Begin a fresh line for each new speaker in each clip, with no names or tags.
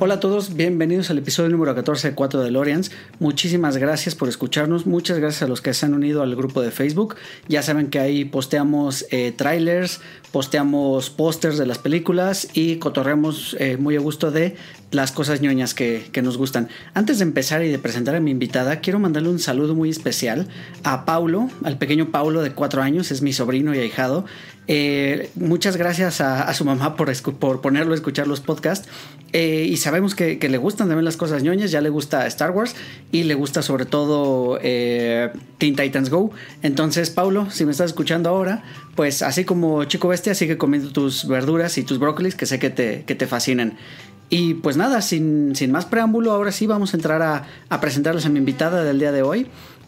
Hola a todos, bienvenidos al episodio número 14 de 4 de Lorians. Muchísimas gracias por escucharnos, muchas gracias a los que se han unido al grupo de Facebook. Ya saben que ahí posteamos eh, trailers, posteamos pósters de las películas y cotorreamos eh, muy a gusto de las cosas ñoñas que, que, nos gustan. Antes de empezar y de presentar a mi invitada, quiero mandarle un saludo muy especial a Paulo, al pequeño Paulo de 4 años, es mi sobrino y ahijado. Eh, muchas gracias a, su mamá por, por, ponerlo a escuchar los podcasts. Eh, y sabemos que, que, le gustan también las cosas ñoñas, ya le gusta Star Wars y le gusta sobre todo eh, Teen Titans Go. Entonces, Paulo, si me estás escuchando ahora, pues así como Chico Bestia, sigue comiendo tus verduras y tus brócolis que sé que te, que te fascinan. Y pues nada, sin, sin, más preámbulo, ahora sí vamos a entrar a, a presentarles a mi invitada del día de hoy.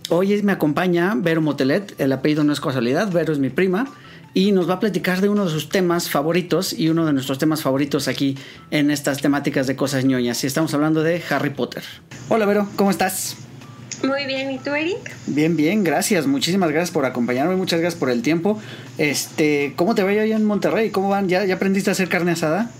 Hoy me acompaña Vero Motelet, el apellido no es casualidad, Vero es mi prima y nos va a platicar de uno de sus temas favoritos y uno de nuestros temas favoritos aquí en estas temáticas de cosas ñoñas. Y estamos hablando de Harry Potter. Hola Vero, ¿cómo estás?
Muy bien, ¿y tú, Eric?
Bien, bien, gracias. Muchísimas gracias por acompañarme, muchas gracias por el tiempo. Este, ¿cómo te veo allá en Monterrey? ¿Cómo van? ¿Ya, ya aprendiste a hacer carne asada?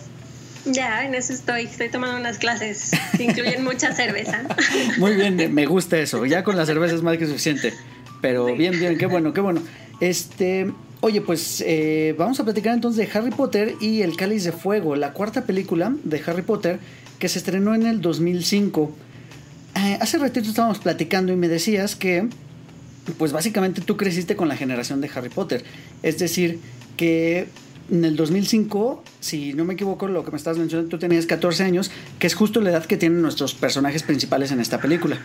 Ya, en eso estoy. Estoy tomando unas clases que incluyen mucha cerveza.
Muy bien, me gusta eso. Ya con la cerveza es más que suficiente. Pero bien, bien, qué bueno, qué bueno. Este, Oye, pues eh, vamos a platicar entonces de Harry Potter y El Cáliz de Fuego, la cuarta película de Harry Potter que se estrenó en el 2005. Eh, hace ratito estábamos platicando y me decías que, pues básicamente tú creciste con la generación de Harry Potter. Es decir, que en el 2005, si no me equivoco, lo que me estabas mencionando, tú tenías 14 años, que es justo la edad que tienen nuestros personajes principales en esta película.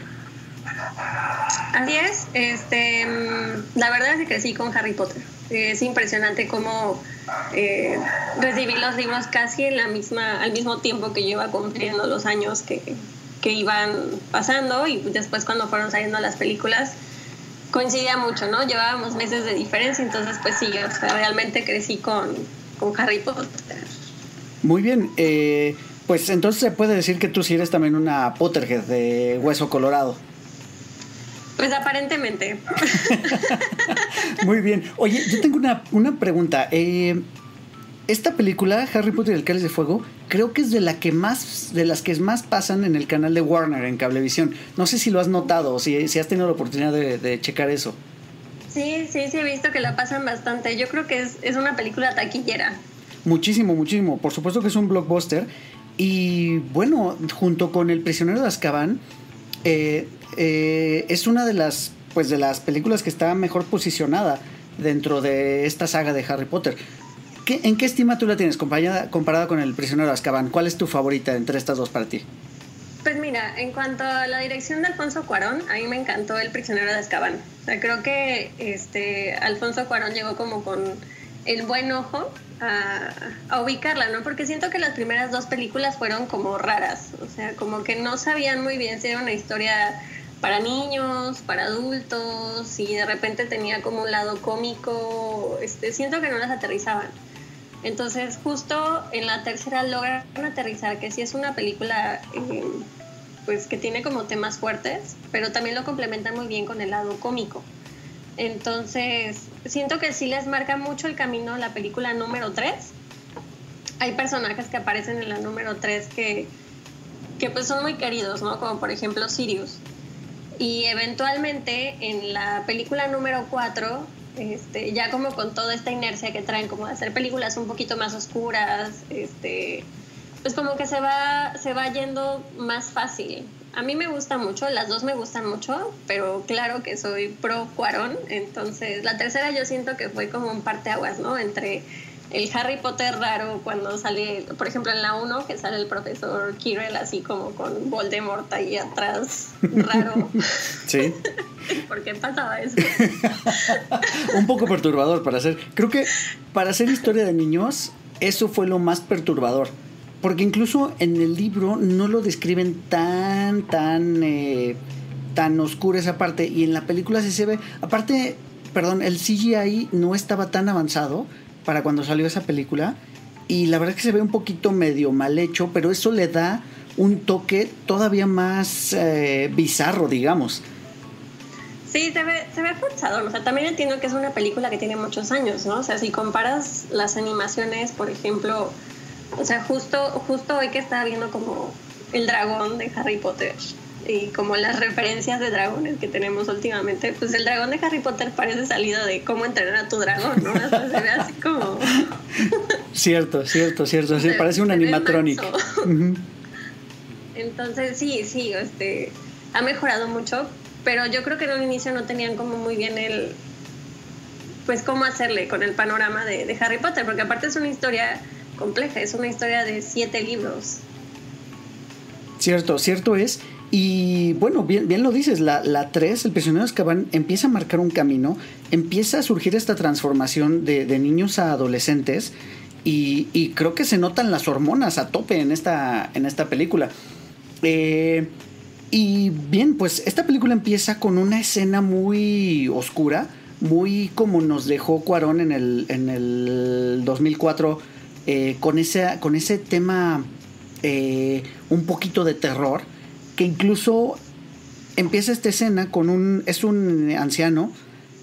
Así es, este, la verdad es que crecí con Harry Potter es impresionante cómo eh, recibí los libros casi en la misma, al mismo tiempo que yo iba cumpliendo los años que, que iban pasando y después cuando fueron saliendo las películas coincidía mucho, ¿no? Llevábamos meses de diferencia, entonces pues sí, realmente crecí con, con Harry Potter.
Muy bien, eh, pues entonces se puede decir que tú sí eres también una Potterhead de hueso colorado.
Pues aparentemente.
Muy bien. Oye, yo tengo una, una pregunta. Eh, esta película, Harry Potter y el Cáliz de Fuego, creo que es de la que más, de las que más pasan en el canal de Warner en Cablevisión. No sé si lo has notado o si, si has tenido la oportunidad de, de, checar eso.
Sí, sí, sí, he visto que la pasan bastante. Yo creo que es, es una película taquillera.
Muchísimo, muchísimo. Por supuesto que es un blockbuster. Y bueno, junto con El prisionero de Azkaban, eh, eh, es una de las, pues, de las películas que está mejor posicionada dentro de esta saga de Harry Potter. ¿Qué, ¿En qué estima tú la tienes comparada, con El prisionero de Azkaban? ¿Cuál es tu favorita entre estas dos para ti?
Pues mira, en cuanto a la dirección de Alfonso Cuarón, a mí me encantó El prisionero de Azkaban. Creo que este, Alfonso Cuarón llegó como con el buen ojo a, a, ubicarla, ¿no? Porque siento que las primeras dos películas fueron como raras, o sea, como que no sabían muy bien si era una historia para niños, para adultos, y de repente tenía como un lado cómico, este, siento que no las aterrizaban. Entonces justo en la tercera logran aterrizar que sí es una película eh, pues que tiene como temas fuertes, pero también lo complementan muy bien con el lado cómico. Entonces, siento que sí les marca mucho el camino la película número 3. Hay personajes que aparecen en la número 3 que, que pues son muy queridos, ¿no? Como por ejemplo Sirius. Y eventualmente en la película número 4, este, ya como con toda esta inercia que traen, como de hacer películas un poquito más oscuras, este, pues como que se va, se va yendo más fácil. A mí me gusta mucho, las dos me gustan mucho, pero claro que soy pro Cuarón, entonces la tercera yo siento que fue como un parteaguas, ¿no? Entre el Harry Potter raro cuando sale, por ejemplo en la 1 que sale el profesor Quirrell así como con Voldemort ahí atrás, raro.
Sí.
¿Por qué pasaba eso?
Un poco perturbador para hacer. Creo que para hacer historia de niños, eso fue lo más perturbador. Porque incluso en el libro no lo describen tan, tan, eh, tan oscura esa parte. Y en la película sí se ve. Aparte, perdón, el CGI no estaba tan avanzado para cuando salió esa película. Y la verdad es que se ve un poquito medio mal hecho, pero eso le da un toque todavía más eh, bizarro, digamos.
Sí, se ve, se ve forzado. O sea, también entiendo que es una película que tiene muchos años, ¿no? O sea, si comparas las animaciones, por ejemplo, o sea, justo, justo hoy que estaba viendo como el dragón de Harry Potter y como las referencias de dragones que tenemos últimamente, pues el dragón de Harry Potter parece salido de cómo entrenar a tu dragón, ¿no? Sea, se ve así como...
cierto, cierto, cierto. Sí, parece un animatronic.
Entonces, sí, sí, este, ha mejorado mucho, pero yo creo que en un inicio no tenían como muy bien el, pues cómo hacerle con el panorama de, de Harry Potter, porque aparte es una historia compleja, es una historia de siete libros.
Cierto, cierto es. Y bueno, bien, bien lo dices, la, la 3, el prisionero de empieza a marcar un camino, empieza a surgir esta transformación de, de niños a adolescentes y, y, creo que se notan las hormonas a tope en esta, en esta película. Eh, y bien, pues esta película empieza con una escena muy oscura, muy como nos dejó Cuarón en el, en el 2004, eh, con, ese, con ese tema eh, un poquito de terror, que incluso empieza esta escena con un, es un anciano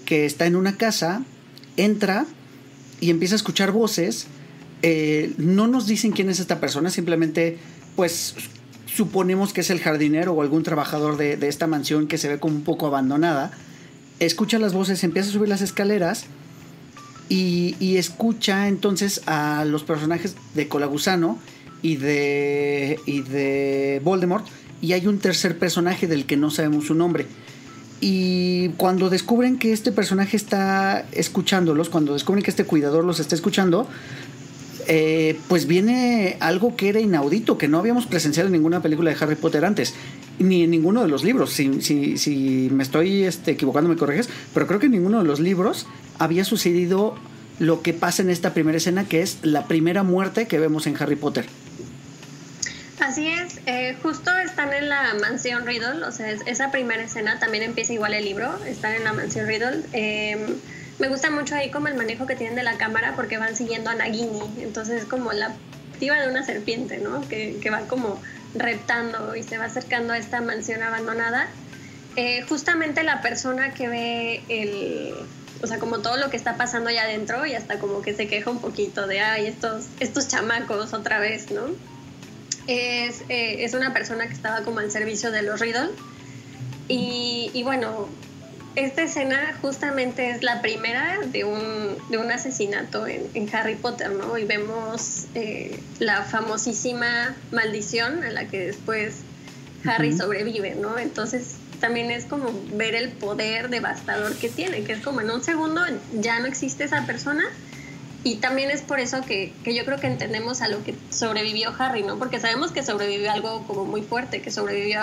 que está en una casa, entra y empieza a escuchar voces, eh, no nos dicen quién es esta persona, simplemente pues suponemos que es el jardinero o algún trabajador de, de, esta mansión que se ve como un poco abandonada. Escucha las voces, empieza a subir las escaleras y, y escucha entonces a los personajes de Colagusano y de, y de Voldemort. Y hay un tercer personaje del que no sabemos su nombre. Y cuando descubren que este personaje está escuchándolos, cuando descubren que este cuidador los está escuchando, eh, pues viene algo que era inaudito, que no habíamos presenciado en ninguna película de Harry Potter antes, ni en ninguno de los libros. Si, me estoy este, equivocando, me corriges, pero creo que en ninguno de los libros había sucedido lo que pasa en esta primera escena, que es la primera muerte que vemos en Harry Potter.
Así es, eh, justo están en la mansión Riddle, o sea, esa primera escena también empieza igual el libro, están en la mansión Riddle. Eh, me gusta mucho ahí como el manejo que tienen de la cámara porque van siguiendo a Nagini, entonces es como la activa de una serpiente, ¿no? Que, que, va como reptando y se va acercando a esta mansión abandonada. Eh, justamente la persona que ve el, o sea, como todo lo que está pasando allá adentro y hasta como que se queja un poquito de, ay, estos, estos chamacos otra vez, ¿no? Es, eh, es una persona que estaba como al servicio de los Riddle. Y, y bueno, esta escena justamente es la primera de un, de un asesinato en, en, Harry Potter, ¿no? Y vemos eh, la famosísima maldición a la que después Harry uh -huh. sobrevive, ¿no? Entonces también es como ver el poder devastador que tiene, que es como en un segundo ya no existe esa persona. Y también es por eso que, que yo creo que entendemos a lo que sobrevivió Harry, ¿no? Porque sabemos que sobrevivió algo como muy fuerte, que sobrevivió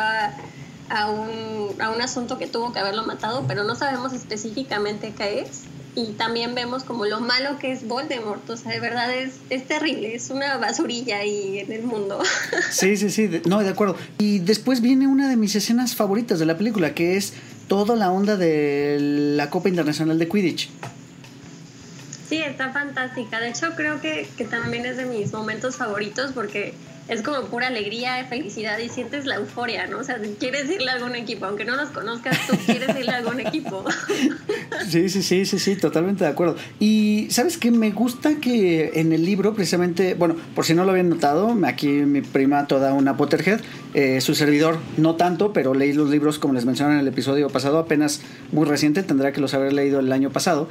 a un, a un asunto que tuvo que haberlo matado, pero no sabemos específicamente qué es. Y también vemos como lo malo que es Voldemort, o sea, de verdad es, es terrible, es una basurilla ahí en el mundo.
Sí, sí, sí, no, de acuerdo. Y después viene una de mis escenas favoritas de la película, que es toda la onda de la Copa Internacional de Quidditch.
Sí, está fantástica. De hecho, creo que, que también es de mis momentos favoritos porque es como pura alegría, felicidad y sientes la euforia, ¿no? O sea, quieres irle a algún equipo, aunque no los conozcas, tú quieres irle a algún equipo.
Sí, sí, sí, sí, sí, totalmente de acuerdo. Y sabes que me gusta que en el libro, precisamente, bueno, por si no lo habían notado, aquí mi prima toda una Potterhead, eh, su servidor no tanto, pero leí los libros como les mencioné en el episodio pasado, apenas muy reciente, tendrá que los haber leído el año pasado.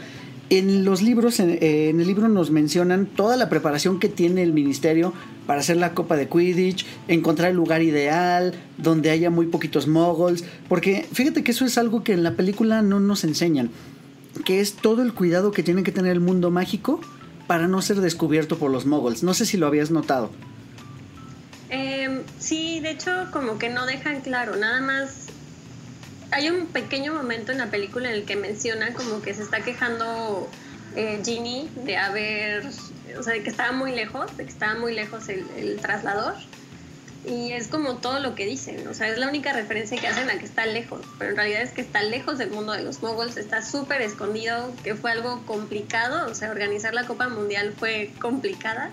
En los libros, en, eh, en, el libro nos mencionan toda la preparación que tiene el ministerio para hacer la copa de Quidditch, encontrar el lugar ideal, donde haya muy poquitos moguls, porque fíjate que eso es algo que en la película no nos enseñan, que es todo el cuidado que tiene que tener el mundo mágico para no ser descubierto por los moguls. No sé si lo habías notado.
Eh, sí, de hecho como que no dejan claro, nada más hay un pequeño momento en la película en el que menciona como que se está quejando eh, Ginny de haber, o sea, de que estaba muy lejos, de que estaba muy lejos el, traslador. y es como todo lo que dicen, o sea, es la única referencia que hacen a que está lejos, pero en realidad es que está lejos del mundo de los moguls, está súper escondido, que fue algo complicado, o sea, organizar la Copa Mundial fue complicada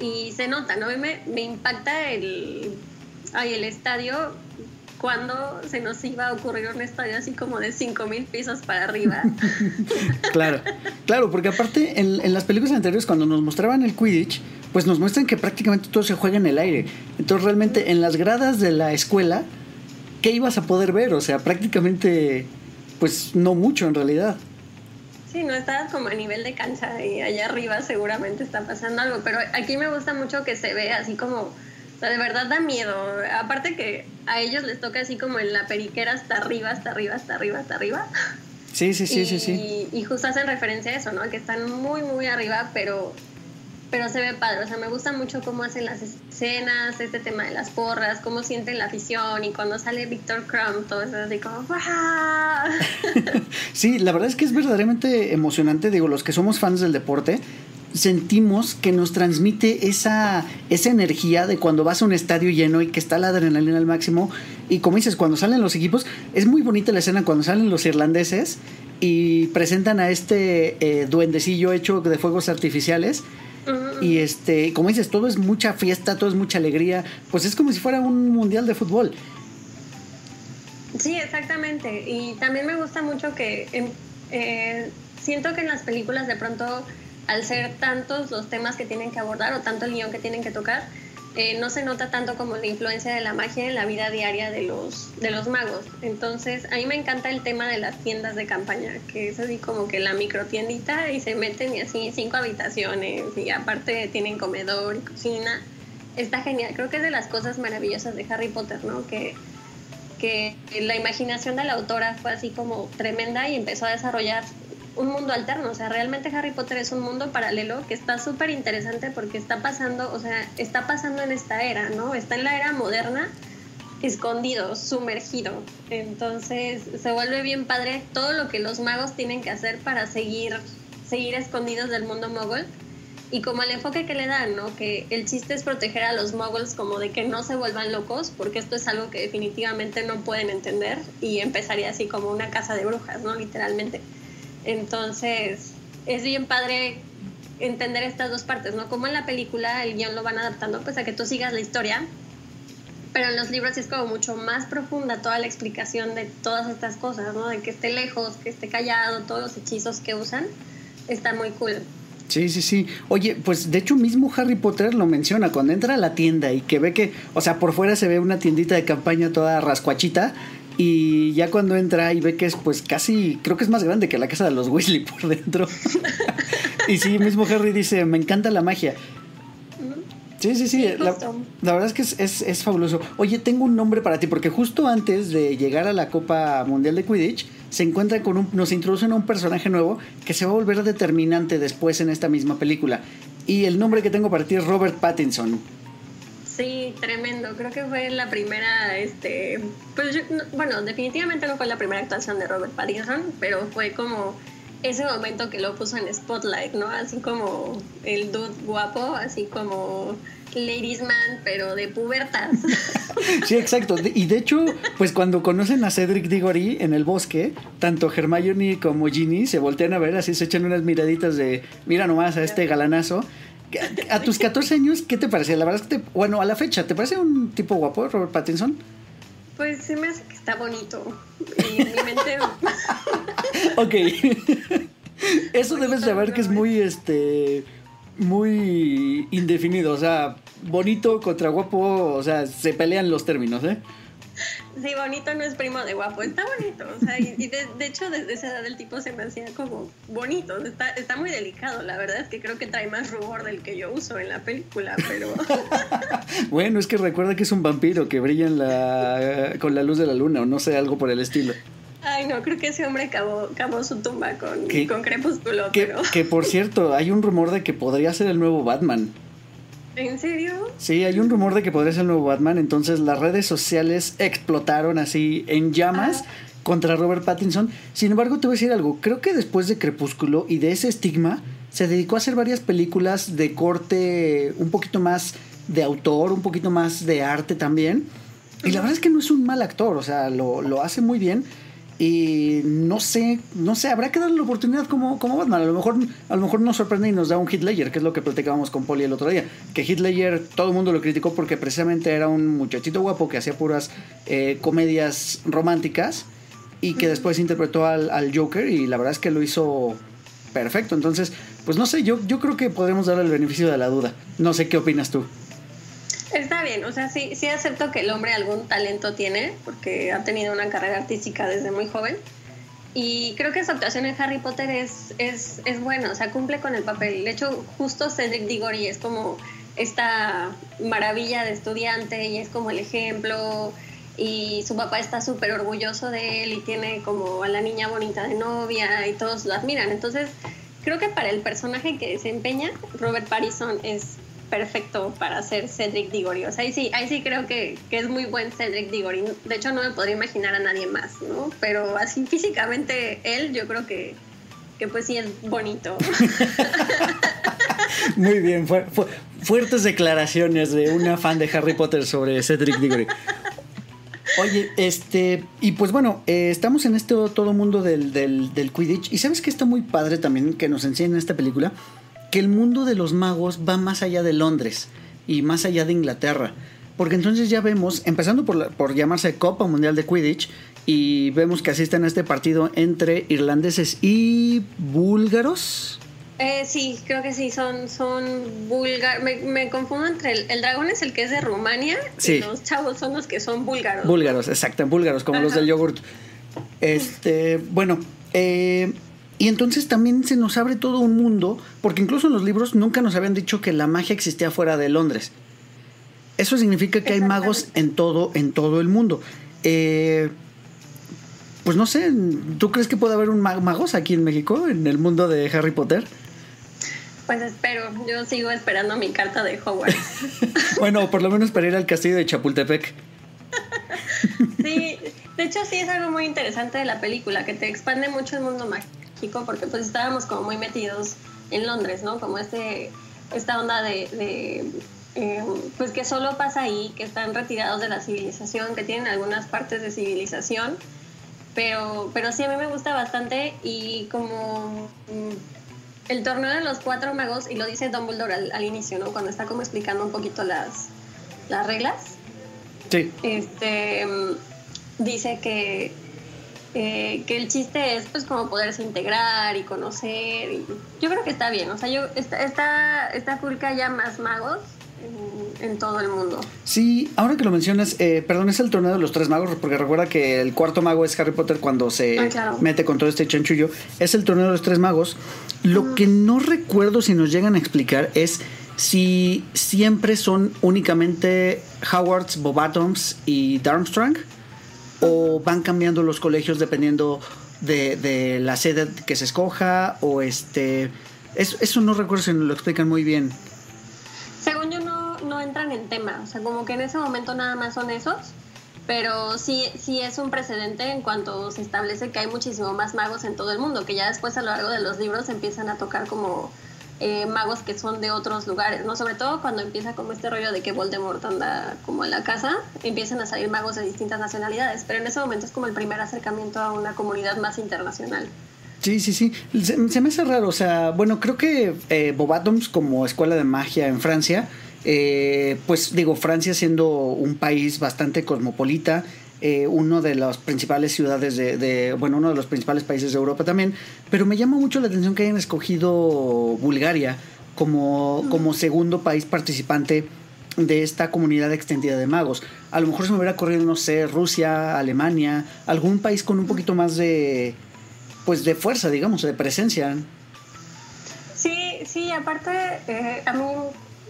y se nota, ¿no? Me, me impacta el, ay, el estadio cuando se nos iba a ocurrir un estadio así como de 5.000 pisos para arriba.
claro, claro, porque aparte en, en, las películas anteriores cuando nos mostraban el Quidditch, pues nos muestran que prácticamente todo se juega en el aire. Entonces realmente en las gradas de la escuela, ¿qué ibas a poder ver? O sea, prácticamente, pues no mucho en realidad.
Sí, no estabas como a nivel de cancha y allá arriba seguramente está pasando algo, pero aquí me gusta mucho que se ve así como sea, de verdad da miedo. Aparte que a ellos les toca así como en la periquera hasta arriba, hasta arriba, hasta arriba, hasta arriba.
Sí, sí, sí,
y,
sí, sí.
Y justo hacen referencia a eso, ¿no? Que están muy, muy arriba, pero, pero se ve padre. O sea, me gusta mucho cómo hacen las escenas, este tema de las porras, cómo sienten la afición y cuando sale Víctor Crumb, todo eso así como
sí, la verdad es que es verdaderamente emocionante. Digo, los que somos fans del deporte, sentimos que nos transmite esa, esa energía de cuando vas a un estadio lleno y que está la adrenalina al máximo. Y como dices, cuando salen los equipos, es muy bonita la escena cuando salen los irlandeses y presentan a este eh, duendecillo hecho de fuegos artificiales. Y este, como dices, todo es mucha fiesta, todo es mucha alegría. Pues es como si fuera un mundial de fútbol.
Sí, exactamente. Y también me gusta mucho que eh, siento que en las películas de pronto al ser tantos los temas que tienen que abordar o tanto el guion que tienen que tocar, eh, no se nota tanto como la influencia de la magia en la vida diaria de los, de los magos. Entonces, a mí me encanta el tema de las tiendas de campaña, que es así como que la microtiendita y se meten y así cinco habitaciones y aparte tienen comedor y cocina. Está genial, creo que es de las cosas maravillosas de Harry Potter, ¿no? Que, que la imaginación de la autora fue así como tremenda y empezó a desarrollar un mundo alterno, o sea, realmente Harry Potter es un mundo paralelo que está súper interesante porque está pasando, o sea, está pasando en esta era, ¿no? Está en la era moderna, escondido, sumergido. Entonces se vuelve bien padre todo lo que los magos tienen que hacer para seguir, seguir escondidos del mundo mogul. Y como el enfoque que le dan, ¿no? Que el chiste es proteger a los moguls como de que no se vuelvan locos, porque esto es algo que definitivamente no pueden entender y empezaría así como una casa de brujas, ¿no? Literalmente. Entonces, es bien padre entender estas dos partes, ¿no? Como en la película el guion lo van adaptando pues a que tú sigas la historia, pero en los libros es como mucho más profunda toda la explicación de todas estas cosas, ¿no? De que esté lejos, que esté callado, todos los hechizos que usan, está muy cool.
Sí, sí, sí. Oye, pues de hecho mismo Harry Potter lo menciona cuando entra a la tienda y que ve que, o sea, por fuera se ve una tiendita de campaña toda rascuachita y ya cuando entra y ve que es pues casi, creo que es más grande que la casa de los Weasley por dentro. y sí, mismo Harry dice, me encanta la magia. Sí, sí, sí. la, verdad es que es, es, fabuloso. Oye, tengo un nombre para ti, porque justo antes de llegar a la Copa Mundial de Quidditch, se encuentra con un, nos introducen a un personaje nuevo que se va a volver determinante después en esta misma película. Y el nombre que tengo para ti es Robert Pattinson.
Sí, tremendo. Creo que fue la primera, este, pues bueno, definitivamente no fue la primera actuación de Robert Pattinson, pero fue como ese momento que lo puso en Spotlight, ¿no? Así como el dude guapo, así como Ladies Man, pero de pubertas.
sí, exacto. Y de hecho, pues cuando conocen a Cedric Diggory en el bosque, tanto Hermione como Ginny se voltean a ver, así se echan unas miraditas de, mira nomás a este galanazo. A tus 14 años, ¿qué te parece? La verdad es que, te, bueno, a la fecha, ¿te parece un tipo guapo, Robert Pattinson?
Pues sí me hace que está bonito. Y en mi mente.
ok. Eso debes saber que es muy, este. Muy indefinido. O sea, bonito contra guapo, o sea, se pelean los términos, ¿eh?
Sí, bonito no es primo de guapo, está bonito. O sea, y, de, hecho, desde esa edad el tipo se me hacía como bonito. Está, está muy delicado. La verdad es que creo que trae más rubor del que yo uso en la película, pero.
bueno, es que recuerda que es un vampiro que brilla en la, con la luz de la luna, o no sé, algo por el estilo.
Ay, no, creo que ese hombre acabó, su tumba con, con Crepúsculo.
pero... que por cierto, hay un rumor de que podría ser el nuevo Batman.
¿En serio?
Sí, hay un rumor de que podría ser el nuevo Batman, entonces las redes sociales explotaron así en llamas ah. contra Robert Pattinson. Sin embargo, te voy a decir algo, creo que después de Crepúsculo y de ese estigma, se dedicó a hacer varias películas de corte un poquito más de autor, un poquito más de arte también. Y la verdad es que no es un mal actor, o sea, lo, lo hace muy bien. Y no sé, no sé, habrá que darle la oportunidad como, como Batman. A lo mejor, a lo mejor nos sorprende y nos da un Hitler, que es lo que platicábamos con Polly el otro día. Que Hitler todo el mundo lo criticó porque precisamente era un muchachito guapo que hacía puras eh, comedias románticas y que después interpretó al, al, Joker y la verdad es que lo hizo perfecto. Entonces, pues no sé, yo, yo creo que podremos darle el beneficio de la duda. No sé qué opinas tú.
Está bien, o sea, sí, sí acepto que el hombre algún talento tiene, porque ha tenido una carrera artística desde muy joven. Y creo que su actuación en Harry Potter es, es, es buena, o sea, cumple con el papel. De hecho, justo Cedric Diggory es como esta maravilla de estudiante y es como el ejemplo. Y su papá está súper orgulloso de él y tiene como a la niña bonita de novia y todos lo admiran. Entonces, creo que para el personaje que desempeña, Robert Pattinson es perfecto para ser Cedric Diggory. O sea, ahí sí, ahí sí creo que, es muy buen Cedric Diggory. De hecho, no me podría imaginar a nadie más, ¿no? Pero así físicamente él, yo creo que, que pues sí es bonito.
muy bien, fuertes declaraciones de una fan de Harry Potter sobre Cedric Diggory. Oye, este, y pues bueno, eh, estamos en este todo mundo del, del, del Quidditch. Y sabes que está muy padre también que nos enseñen en esta película que el mundo de los magos va más allá de Londres y más allá de Inglaterra. Porque entonces ya vemos, empezando por, por llamarse Copa Mundial de Quidditch, y vemos que asisten a este partido entre irlandeses y búlgaros.
Eh, sí, creo que sí, son, son búlgaros. Me, confundo entre el, dragón es el que es de Rumania y los chavos son los que son búlgaros.
Búlgaros, exacto, búlgaros, como los del yogurt. Este, bueno, eh, y entonces también se nos abre todo un mundo, porque incluso en los libros nunca nos habían dicho que la magia existía fuera de Londres. Eso significa que hay magos en todo, en todo el mundo. Eh, pues no sé, ¿tú crees que puede haber un magos aquí en México, en el mundo de Harry Potter?
Pues espero, yo sigo esperando mi carta de Hogwarts.
bueno, por lo menos para ir al castillo de Chapultepec.
sí, de hecho sí es algo muy interesante de la película, que te expande mucho el mundo mágico porque pues estábamos como muy metidos en Londres, ¿no? Como este, esta onda de, eh, pues que solo pasa ahí, que están retirados de la civilización, que tienen algunas partes de civilización, pero, pero sí a mí me gusta bastante y como mm, el torneo de los cuatro magos, y lo dice Dumbledore al, al inicio, ¿no? Cuando está como explicando un poquito las, las reglas.
Sí.
Este, mm, dice que eh, que el chiste es pues como poderse integrar y conocer. Y yo creo que está bien, o sea, yo está, está, está cool que haya más magos en, todo el mundo.
Sí, ahora que lo mencionas, eh, perdón, es el torneo de los tres magos, porque recuerda que el cuarto mago es Harry Potter cuando se ah, mete con todo este chanchullo. Es el torneo de los tres magos. Lo que no recuerdo si nos llegan a explicar es si siempre son únicamente Howards, Bobattoms y Darmstrang o van cambiando los colegios dependiendo de, la sede que se escoja o este eso, eso no recuerdo si nos lo explican muy bien.
Según yo no, no entran en tema. O sea como que en ese momento nada más son esos pero sí, sí es un precedente en cuanto se establece que hay muchísimo más magos en todo el mundo, que ya después a lo largo de los libros empiezan a tocar como eh, magos que son de otros lugares, ¿no? Sobre todo cuando empieza como este rollo de que Voldemort anda como en la casa, empiezan a salir magos de distintas nacionalidades, pero en ese momento es como el primer acercamiento a una comunidad más internacional.
Sí, sí, sí. Se, me hace raro, o sea, bueno, creo que eh, Bobatoms como escuela de magia en Francia, eh, pues digo, Francia siendo un país bastante cosmopolita, eh, uno de las principales ciudades de, bueno, uno de los principales países de Europa también, pero me llama mucho la atención que hayan escogido Bulgaria como, como segundo país participante de esta comunidad extendida de magos. A lo mejor se me hubiera corrido, no sé, Rusia, Alemania, algún país con un poquito más de, pues de fuerza, digamos, de presencia.
Sí, sí, aparte, eh, a mí,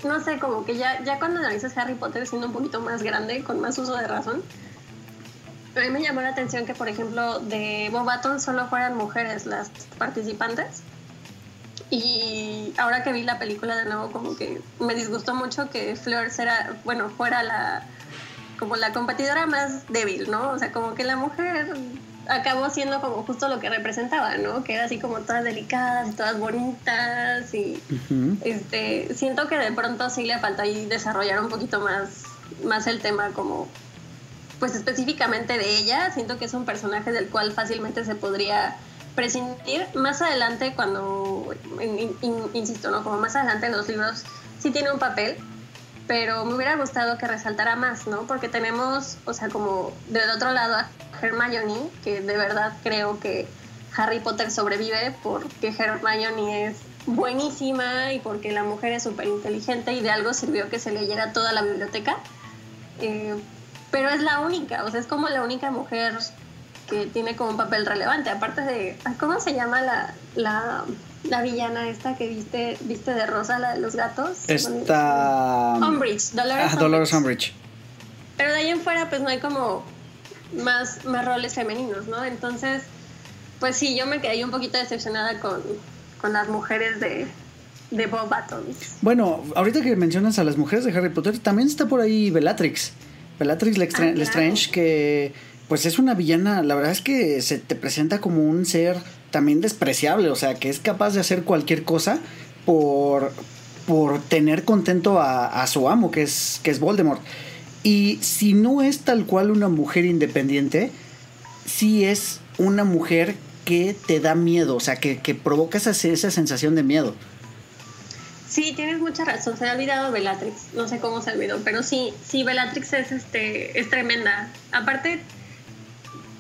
no sé, como que ya, ya cuando analizas Harry Potter siendo un poquito más grande, con más uso de razón, a mí me llamó la atención que, por ejemplo, de Bobaton solo fueran mujeres las participantes. Y ahora que vi la película de nuevo, como que me disgustó mucho que Fleur era, bueno, fuera la como la competidora más débil, ¿no? O sea, como que la mujer acabó siendo como justo lo que representaba, ¿no? Que era así como todas delicadas y todas bonitas y este siento que de pronto sí le falta ahí desarrollar un poquito más más el tema como pues específicamente de ella, siento que es un personaje del cual fácilmente se podría prescindir más adelante cuando insisto, ¿no? Como más adelante en los libros sí tiene un papel, pero me hubiera gustado que resaltara más, ¿no? Porque tenemos, o sea, como del otro lado a Hermione, que de verdad creo que Harry Potter sobrevive porque Hermione es buenísima y porque la mujer es súper inteligente y de algo sirvió que se leyera toda la biblioteca. Eh, pero es la única, o sea, es como la única mujer que tiene como un papel relevante, aparte de, ¿cómo se llama la, la, la villana esta que viste, viste de rosa, la de los gatos?
Esta...
Umbridge, Dolores,
ah, Dolores Umbridge.
Pero de ahí en fuera pues no hay como más, más roles femeninos, ¿no? Entonces, pues sí, yo me quedé un poquito decepcionada con, con las mujeres de, de Bob Battles.
Bueno, ahorita que mencionas a las mujeres de Harry Potter, también está por ahí Bellatrix. Bellatrix Lestrange, ah, que pues es una villana, la verdad es que se te presenta como un ser también despreciable, o sea, que es capaz de hacer cualquier cosa por, por tener contento a, a su amo, que es, que es Voldemort. Y si no es tal cual una mujer independiente, sí es una mujer que te da miedo, o sea, que, que provoca esa, esa sensación de miedo.
Sí, tienes mucha razón. Se ha olvidado Bellatrix. No sé cómo se olvidó, pero sí, sí, Bellatrix es, este, es tremenda. Aparte,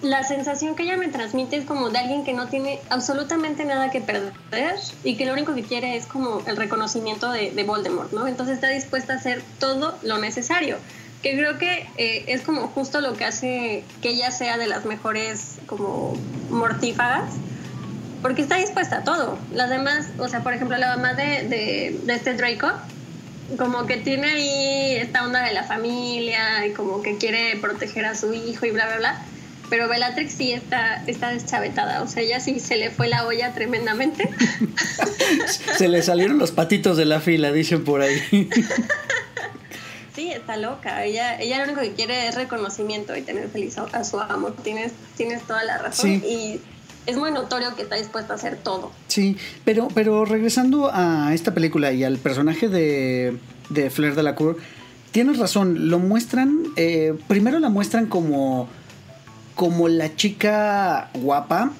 la sensación que ella me transmite es como de alguien que no tiene absolutamente nada que perder y que lo único que quiere es como el reconocimiento de, de Voldemort, ¿no? Entonces está dispuesta a hacer todo lo necesario que creo que eh, es como justo lo que hace que ella sea de las mejores como mortífagas, porque está dispuesta a todo. Las demás, o sea, por ejemplo, la mamá de, de, este Draco, como que tiene ahí esta onda de la familia y como que quiere proteger a su hijo y bla, bla, bla. Pero Bellatrix sí está, está deschavetada, o sea, ella sí se le fue la olla tremendamente.
se le salieron los patitos de la fila, dicen por ahí.
Sí, está loca. Ella, ella lo único que quiere es reconocimiento y tener feliz a su amo. Tienes, tienes toda la razón. Y es muy notorio que está dispuesta a hacer todo.
Sí, pero, pero regresando a esta película y al personaje de, de Fleur de la Cour, tienes razón. Lo muestran, eh, primero la muestran como, como la chica guapa.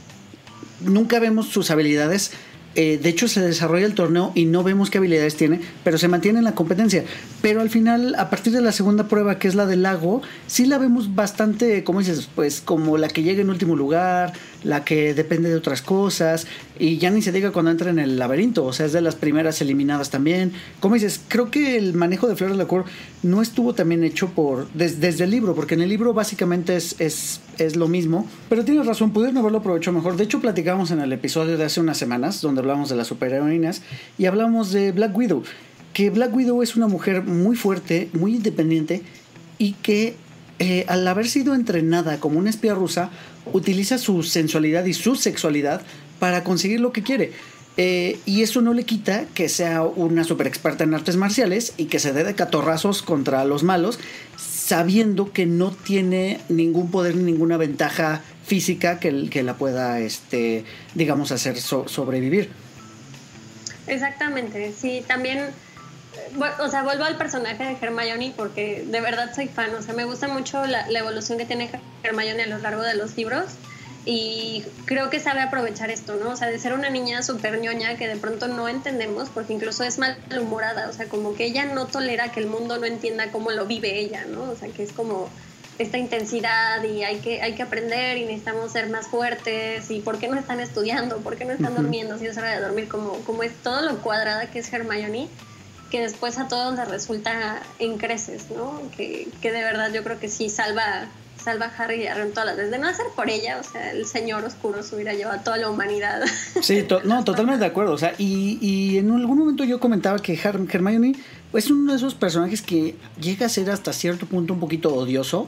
Nunca vemos sus habilidades eh, de hecho, se desarrolla el torneo y no vemos qué habilidades tiene, pero se mantiene en la competencia. Pero al final, a partir de la segunda prueba, que es la del lago, sí la vemos bastante, como dices, pues como la que llega en último lugar, la que depende de otras cosas, y ya ni se diga cuando entra en el laberinto, o sea, es de las primeras eliminadas también. Como dices, creo que el manejo de Flores de la Cour no estuvo también hecho por desde el libro, porque en el libro básicamente es, es, es lo mismo, pero tienes razón, pudieron haberlo aprovechado mejor. De hecho, platicamos en el episodio de hace unas semanas, donde hablamos de las superheroínas, y hablamos de Black Widow, que Black Widow es una mujer muy fuerte, muy independiente, y que eh, al haber sido entrenada como una espía rusa, utiliza su sensualidad y su sexualidad para conseguir lo que quiere. Eh, y eso no le quita que sea una super experta en artes marciales y que se dé de catorrazos contra los malos, sabiendo que no tiene ningún poder ni ninguna ventaja física que, la pueda, este, digamos, hacer sobrevivir.
Exactamente, sí, también o sea, vuelvo al personaje de Hermione porque de verdad soy fan, o sea, me gusta mucho la, evolución que tiene Hermione a lo largo de los libros y creo que sabe aprovechar esto, ¿no? O sea, de ser una niña súper ñoña que de pronto no entendemos porque incluso es malhumorada, o sea, como que ella no tolera que el mundo no entienda cómo lo vive ella, ¿no? O sea, que es como esta intensidad y hay que, hay que aprender y necesitamos ser más fuertes y por qué no están estudiando, por qué no están durmiendo si es hora de dormir, como, como es todo lo cuadrada que es Hermione que después a todos les resulta en creces, ¿no? Que, que de verdad yo creo que sí salva, salva a Harry a todas las veces. De no hacer por ella, o sea, el señor oscuro se hubiera llevado a toda la humanidad.
Sí, no, totalmente de acuerdo. O sea, y, y, en algún momento yo comentaba que Hermione es uno de esos personajes que llega a ser hasta cierto punto un poquito odioso,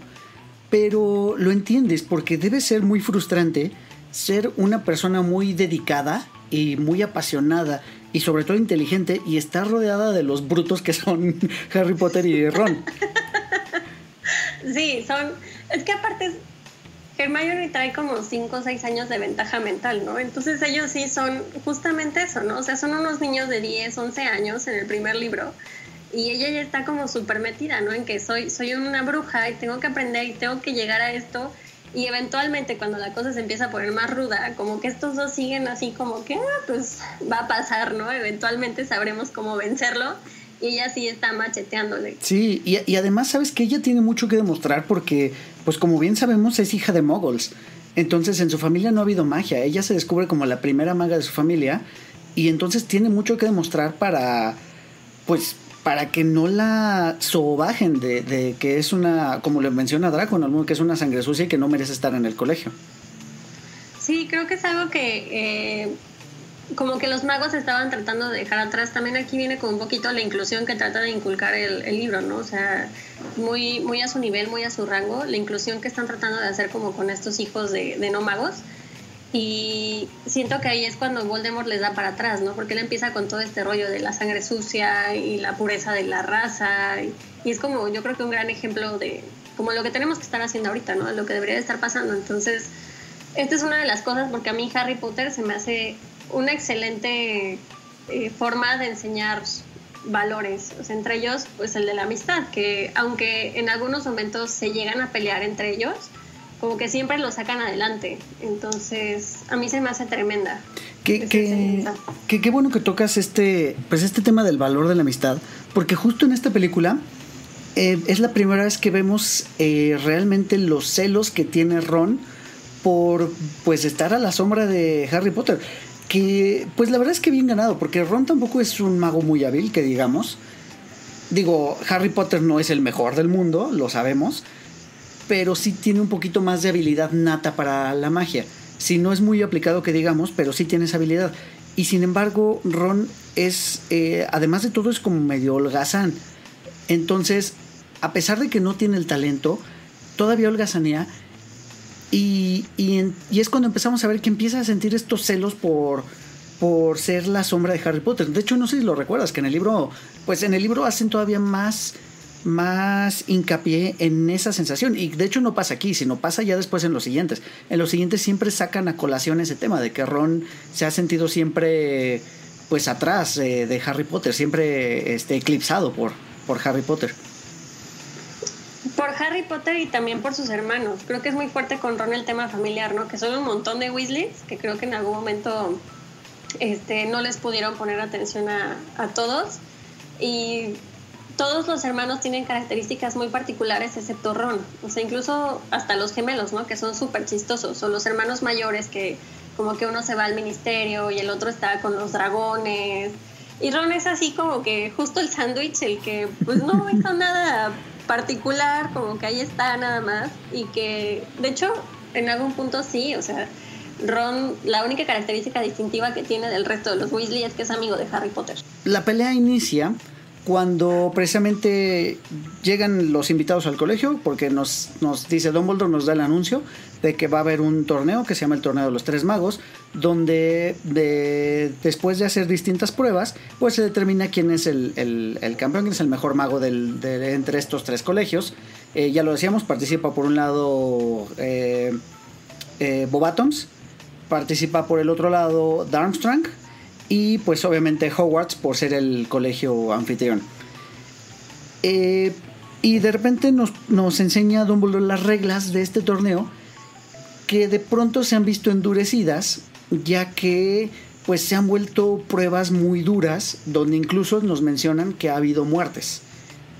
pero lo entiendes porque debe ser muy frustrante ser una persona muy dedicada y muy apasionada y sobre todo inteligente y está rodeada de los brutos que son Harry Potter y Ron.
Sí, son... Es que aparte Hermione trae como 5 o 6 años de ventaja mental, ¿no? Entonces ellos sí son justamente eso, ¿no? O sea, son unos niños de 10, 11 años en el primer libro y ella ya está como súper metida, ¿no? En que soy, soy una bruja y tengo que aprender y tengo que llegar a esto y eventualmente cuando la cosa se empieza a poner más ruda, como que estos dos siguen así como que, ah, pues va a pasar, ¿no? Eventualmente sabremos cómo vencerlo y ella sí está macheteándole.
Sí, y, además sabes que ella tiene mucho que demostrar porque, pues como bien sabemos, es hija de moguls. Entonces en su familia no ha habido magia. Ella se descubre como la primera maga de su familia y entonces tiene mucho que demostrar para, pues, para que no la sobajen de, que es una, como le menciona Draco, ¿no? que es una sangre sucia y que no merece estar en el colegio.
Sí, creo que es algo que eh, como que los magos estaban tratando de dejar atrás. También aquí viene con un poquito la inclusión que trata de inculcar el, libro, ¿no? O sea, muy, muy a su nivel, muy a su rango, la inclusión que están tratando de hacer como con estos hijos de, de no magos. Y siento que ahí es cuando Voldemort les da para atrás, ¿no? Porque él empieza con todo este rollo de la sangre sucia y la pureza de la raza. Y, es como, yo creo que un gran ejemplo de como lo que tenemos que estar haciendo ahorita, ¿no? Lo que debería de estar pasando. Entonces, esta es una de las cosas porque a mí Harry Potter se me hace una excelente eh, forma de enseñar valores, entre ellos pues el de la amistad, que aunque en algunos momentos se llegan a pelear entre ellos, como que siempre lo sacan adelante. Entonces, a mí se me hace tremenda.
Qué, qué, bueno que tocas este, pues este tema del valor de la amistad, porque justo en esta película eh, es la primera vez que vemos eh, realmente los celos que tiene Ron por pues estar a la sombra de Harry Potter que pues la verdad es que bien ganado, porque Ron tampoco es un mago muy hábil, que digamos. Digo, Harry Potter no es el mejor del mundo, lo sabemos, pero sí tiene un poquito más de habilidad nata para la magia. Si no es muy aplicado que digamos, pero sí tiene esa habilidad. Y sin embargo, Ron es, eh, además de todo, es como medio holgazán. Entonces, a pesar de que no tiene el talento, todavía holgazanea y, es cuando empezamos a ver que empieza a sentir estos celos por, por ser la sombra de Harry Potter. De hecho, no sé si lo recuerdas, que en el libro, pues en el libro hacen todavía más, más hincapié en esa sensación. Y de hecho no pasa aquí, sino pasa ya después en los siguientes. En los siguientes siempre sacan a colación ese tema de que Ron se ha sentido siempre pues atrás eh, de Harry Potter, siempre este, eclipsado por, por Harry Potter.
Por Harry Potter y también por sus hermanos. Creo que es muy fuerte con Ron el tema familiar, ¿no? Que son un montón de Weasleys que creo que en algún momento este, no les pudieron poner atención a, a todos. Y todos los hermanos tienen características muy particulares excepto Ron. O sea, incluso hasta los gemelos, ¿no? Que son súper chistosos. O los hermanos mayores que como que uno se va al ministerio y el otro está con los dragones. Y Ron es así como que justo el sándwich, el que pues no hizo nada particular, como que ahí está nada más, y que de hecho en algún punto sí, o sea, Ron, la única característica distintiva que tiene del resto de los Weasley es que es amigo de Harry Potter.
La pelea inicia cuando precisamente llegan los invitados al colegio, porque nos, nos dice Dumbledore, nos da el anuncio de que va a haber un torneo que se llama el Torneo de los Tres Magos, donde de, después de hacer distintas pruebas, pues se determina quién es el, campeón, quién es el mejor mago del, de, entre estos tres colegios. Eh, ya lo decíamos, participa por un lado eh, eh, participa por el otro lado Darmstrang, y pues obviamente Hogwarts por ser el colegio anfitrión. Eh, y de repente nos, nos enseña Dumbledore las reglas de este torneo que de pronto se han visto endurecidas ya que pues se han vuelto pruebas muy duras donde incluso nos mencionan que ha habido muertes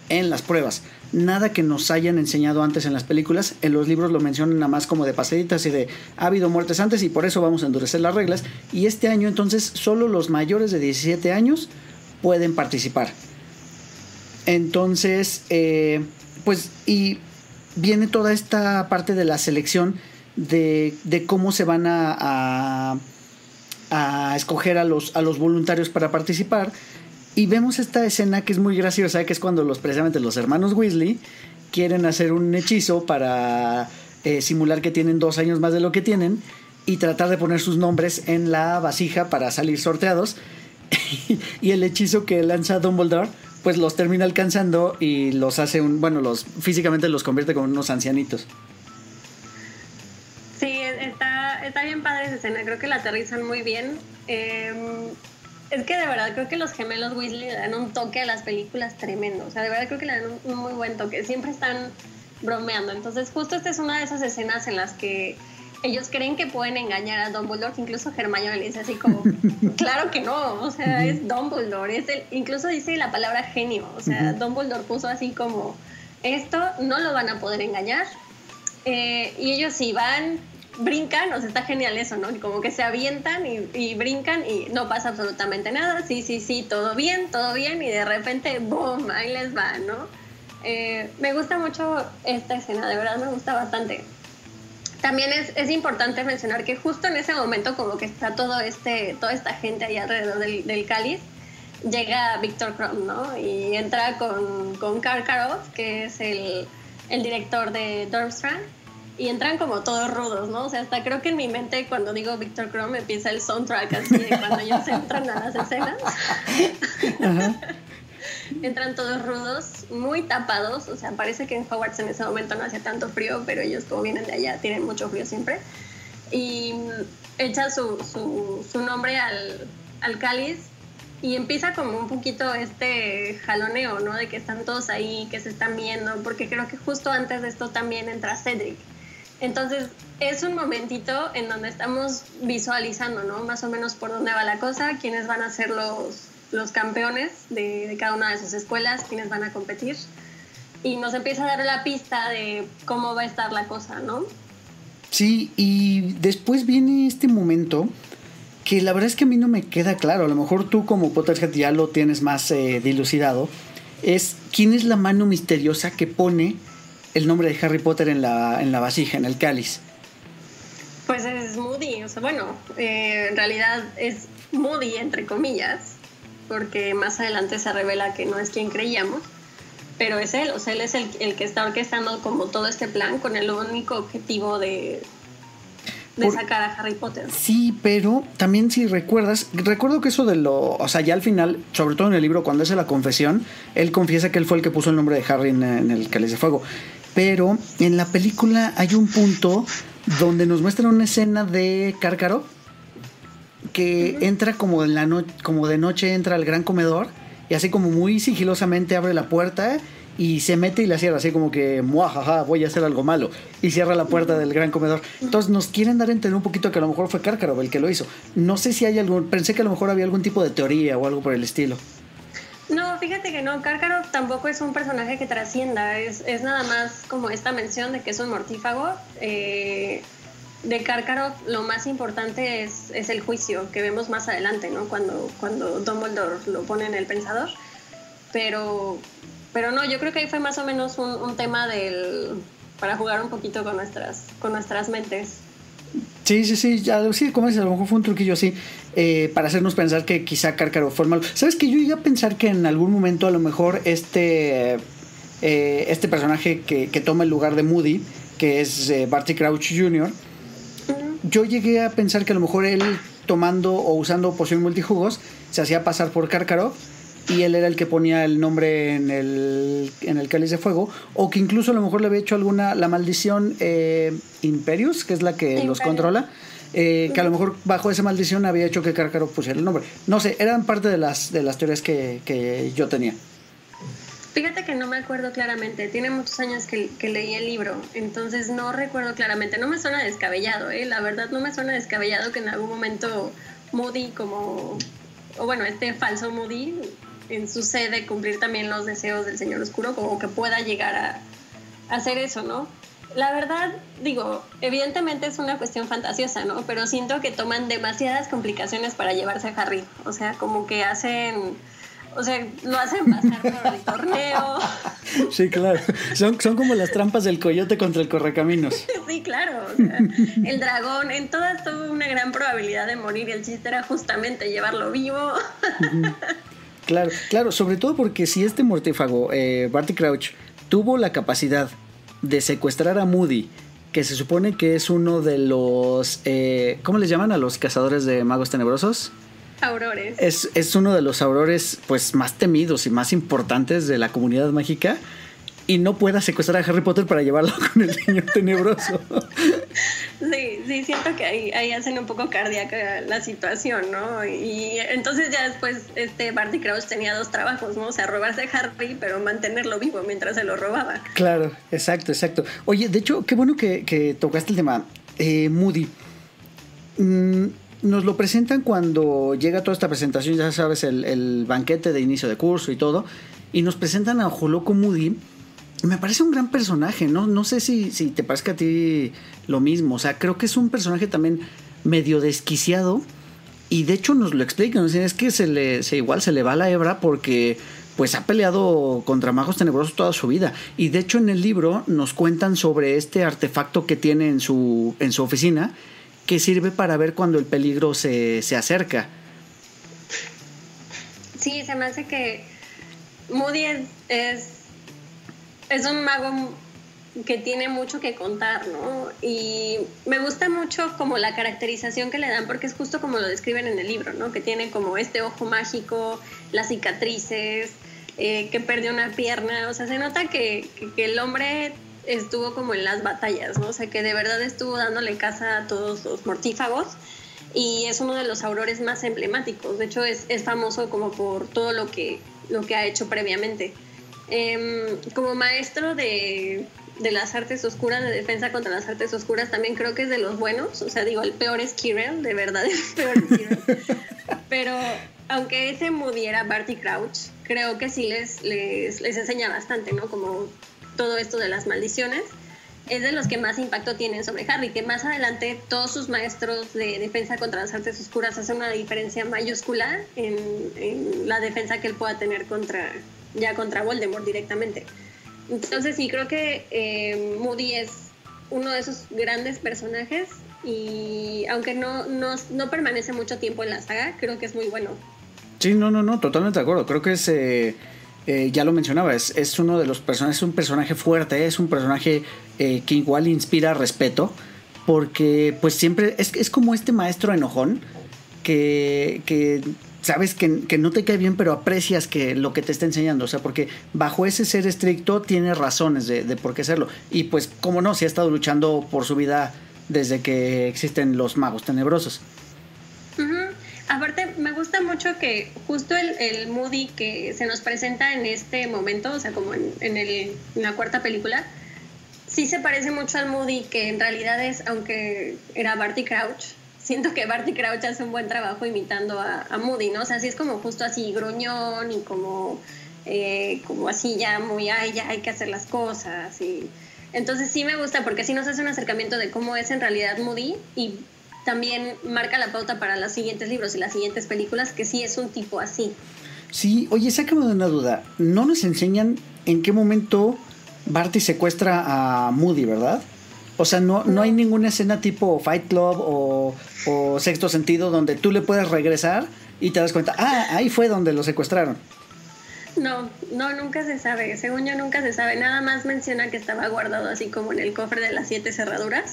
en las pruebas nada que nos hayan enseñado antes en las películas. En los libros lo mencionan nada más como de pasaditas y de ha habido muertes antes y por eso vamos a endurecer las reglas. Y este año entonces solo los mayores de 17 años pueden participar. Entonces, eh, pues y viene toda esta parte de la selección de, cómo se van a, a, escoger a los, a los voluntarios para participar y vemos esta escena que es muy graciosa, que es cuando los precisamente los hermanos Weasley quieren hacer un hechizo para eh, simular que tienen dos años más de lo que tienen y tratar de poner sus nombres en la vasija para salir sorteados. y el hechizo que lanza Dumbledore pues los termina alcanzando y los hace un, bueno, los físicamente los convierte como unos ancianitos.
bien padre esa escena, creo que la aterrizan muy bien. Em, es que de verdad creo que los gemelos Weasley le dan un toque a las películas tremendo. O sea, de verdad creo que le dan un, muy buen toque. Siempre están bromeando. Entonces, justo esta es una de esas escenas en las que ellos creen que pueden engañar a Dumbledore, que incluso Hermione le dice así como, claro que no, o sea, es Dumbledore, es el, incluso dice la palabra genio, o sea, Dumbledore puso así como, esto no lo van a poder engañar, eh, y ellos sí van, brincan, o sea, está genial eso, ¿no? Como que se avientan y, brincan y no pasa absolutamente nada, sí, sí, sí, todo bien, todo bien, y de repente, ¡boom!, ahí les va, ¿no? Eh, me gusta mucho esta escena, de verdad me gusta bastante. También es, es, importante mencionar que justo en ese momento como que está todo este, toda esta gente ahí alrededor del, del cáliz, llega Víctor Krum, ¿no? Y entra con, con Karkaroff, que es el, el director de Durmstrang, y entran como todos rudos, ¿no? O sea, hasta creo que en mi mente cuando digo Victor Crumb empieza el soundtrack así de cuando ellos entran a las escenas. entran todos rudos, muy tapados, o sea, parece que en Hogwarts en ese momento no hace tanto frío, pero ellos como vienen de allá tienen mucho frío siempre. Y echa su, su, su nombre al, al cáliz y empieza como un poquito este jaloneo, ¿no? De que están todos ahí, que se están viendo, porque creo que justo antes de esto también entra Cedric. Entonces, es un momentito en donde estamos visualizando, ¿no? Más o menos por dónde va la cosa, quiénes van a ser los, los campeones de, cada una de sus escuelas, quiénes van a competir. Y nos empieza a dar la pista de cómo va a estar la cosa, ¿no?
Sí, y después viene este momento que la verdad es que a mí no me queda claro. A lo mejor tú como Potterhead ya lo tienes más eh, dilucidado. Es quién es la mano misteriosa que pone el nombre de Harry Potter en la, en la vasija, en el cáliz.
Pues es Moody, o sea, bueno, eh, en realidad es Moody entre comillas, porque más adelante se revela que no es quien creíamos, pero es él, o sea, él es el, el que está orquestando como todo este plan con el único objetivo de, de sacar a Harry Potter.
Sí, pero también si recuerdas, recuerdo que eso de lo, o sea, ya al final, sobre todo en el libro, cuando hace la confesión, él confiesa que él fue el que puso el nombre de Harry en, en el cáliz de fuego. Pero en la película hay un punto donde nos muestra una escena de Cárcaro que entra como, en la como de noche, entra al gran comedor y así como muy sigilosamente abre la puerta y se mete y la cierra, así como que, muajaja, voy a hacer algo malo. Y cierra la puerta del gran comedor. Entonces nos quieren dar a entender un poquito que a lo mejor fue Cárcaro el que lo hizo. No sé si hay algún, pensé que a lo mejor había algún tipo de teoría o algo por el estilo.
No, fíjate que no, Karkaroff tampoco es un personaje que trascienda, es, es nada más como esta mención de que es un mortífago. Eh, de Karkaroff lo más importante es, es, el juicio que vemos más adelante, ¿no? Cuando, cuando Dumbledore lo pone en el pensador. Pero, pero no, yo creo que ahí fue más o menos un, un tema del, para jugar un poquito con nuestras, con nuestras mentes.
Sí, sí, sí, ya, sí, como dices, a lo mejor fue un truquillo así eh, para hacernos pensar que quizá Cárcaro fue malo. ¿Sabes que yo iba a pensar que en algún momento a lo mejor este, eh, este personaje que, que, toma el lugar de Moody, que es eh, Barty Crouch Jr., yo llegué a pensar que a lo mejor él tomando o usando poción multijugos se hacía pasar por Cárcaro y él era el que ponía el nombre en el, en el cáliz de fuego, o que incluso a lo mejor le había hecho alguna, la maldición eh, Imperius, que es la que los controla, eh, que a lo mejor bajo esa maldición había hecho que Cárcaro pusiera el nombre. No sé, eran parte de las, de las teorías que, que yo tenía.
Fíjate que no me acuerdo claramente, tiene muchos años que, que, leí el libro, entonces no recuerdo claramente, no me suena descabellado, ¿eh? la verdad no me suena descabellado que en algún momento Moody como, o bueno, este falso Moody en su sede cumplir también los deseos del Señor Oscuro, como que pueda llegar a, hacer eso, ¿no? La verdad, digo, evidentemente es una cuestión fantasiosa, ¿no? Pero siento que toman demasiadas complicaciones para llevarse a Harry. O sea, como que hacen. O sea, lo hacen pasar por el torneo.
Sí, claro. Son, son como las trampas del coyote contra el correcaminos.
Sí, claro. O sea, el dragón, en todas tuvo una gran probabilidad de morir y el chiste era justamente llevarlo vivo.
Claro, claro, sobre todo porque si este mortífago, eh, Barty Crouch, tuvo la capacidad de secuestrar a Moody, que se supone que es uno de los, eh, ¿cómo les llaman a los cazadores de magos tenebrosos?
Aurores.
Es, es uno de los aurores pues más temidos y más importantes de la comunidad mágica y no pueda secuestrar a Harry Potter para llevarlo con el niño tenebroso.
Sí, sí, siento que ahí, ahí hacen un poco cardíaca la situación, ¿no? Y entonces ya después este Barty Crouch tenía dos trabajos, ¿no? O sea, robarse a Harry, pero mantenerlo vivo mientras se lo robaba.
Claro, exacto, exacto. Oye, de hecho, qué bueno que, tocaste el tema. Eh, Moody. Mm, nos lo presentan cuando llega toda esta presentación, ya sabes, el, el, banquete de inicio de curso y todo, y nos presentan a Joloco Moody. Me parece un gran personaje, ¿no? No sé si, si te parece a ti lo mismo. O sea, creo que es un personaje también medio desquiciado. Y de hecho nos lo explican. Es que se le, se, igual se le va la hebra porque pues ha peleado contra magos tenebrosos toda su vida. Y de hecho en el libro nos cuentan sobre este artefacto que tiene en su, en su oficina que sirve para ver cuando el peligro se, se acerca.
Sí, se me hace que Moody es, es, un mago que tiene mucho que contar, ¿no? Y me gusta mucho como la caracterización que le dan, porque es justo como lo describen en el libro, ¿no? Que tiene como este ojo mágico, las cicatrices, eh, que perdió una pierna, o sea, se nota que, el hombre estuvo como en las batallas, ¿no? O sea, que de verdad estuvo dándole casa a todos los mortífagos y es uno de los aurores más emblemáticos. De hecho, es, es famoso como por todo lo que, lo que ha hecho previamente. Em, como maestro de, de, las artes oscuras, de defensa contra las artes oscuras, también creo que es de los buenos. O sea, digo, el peor es Kirill, de verdad, el peor es Kirill. Pero aunque ese mudiera Barty Crouch, creo que sí les, les, les enseña bastante, ¿no? Como todo esto de las maldiciones, es de los que más impacto tienen sobre Harry, que más adelante todos sus maestros de defensa contra las artes oscuras hacen una diferencia mayúscula en, la defensa que él pueda tener contra, ya contra Voldemort directamente. Entonces sí, creo que eh, Moody es uno de esos grandes personajes y aunque no, no, no, permanece mucho tiempo en la saga, creo que es muy bueno.
Sí, no, no, no, totalmente de acuerdo. Creo que es... Eh, eh, ya lo mencionaba, es, uno de los personajes, es un personaje fuerte, es un personaje que igual inspira respeto, porque pues siempre es, es como este maestro enojón que, que sabes que, no te cae bien, pero aprecias que lo que te está enseñando, o sea, porque bajo ese ser estricto tiene razones de, de por qué serlo, y pues como no, si ha estado luchando por su vida desde que existen los magos tenebrosos.
Aparte, me gusta mucho que justo el, el, Moody que se nos presenta en este momento, o sea, como en, en, el, en, la cuarta película, sí se parece mucho al Moody que en realidad es, aunque era Barty Crouch, siento que Barty Crouch hace un buen trabajo imitando a, Moody, ¿no? O sea, sí es como justo así gruñón y como, eh, como así ya muy, ay, ya hay que hacer las cosas y... Entonces sí me gusta porque así nos hace un acercamiento de cómo es en realidad Moody y también marca la pauta para los siguientes libros y las siguientes películas, que sí es un tipo así.
Sí, oye, sácame de una duda. No nos enseñan en qué momento Barty secuestra a Moody, ¿verdad? O sea, no, no. hay ninguna escena tipo Fight Club o, o, Sexto Sentido donde tú le puedes regresar y te das cuenta, ah, ahí fue donde lo secuestraron.
No, no, nunca se sabe. Según yo, nunca se sabe. Nada más menciona que estaba guardado así como en el cofre de las siete cerraduras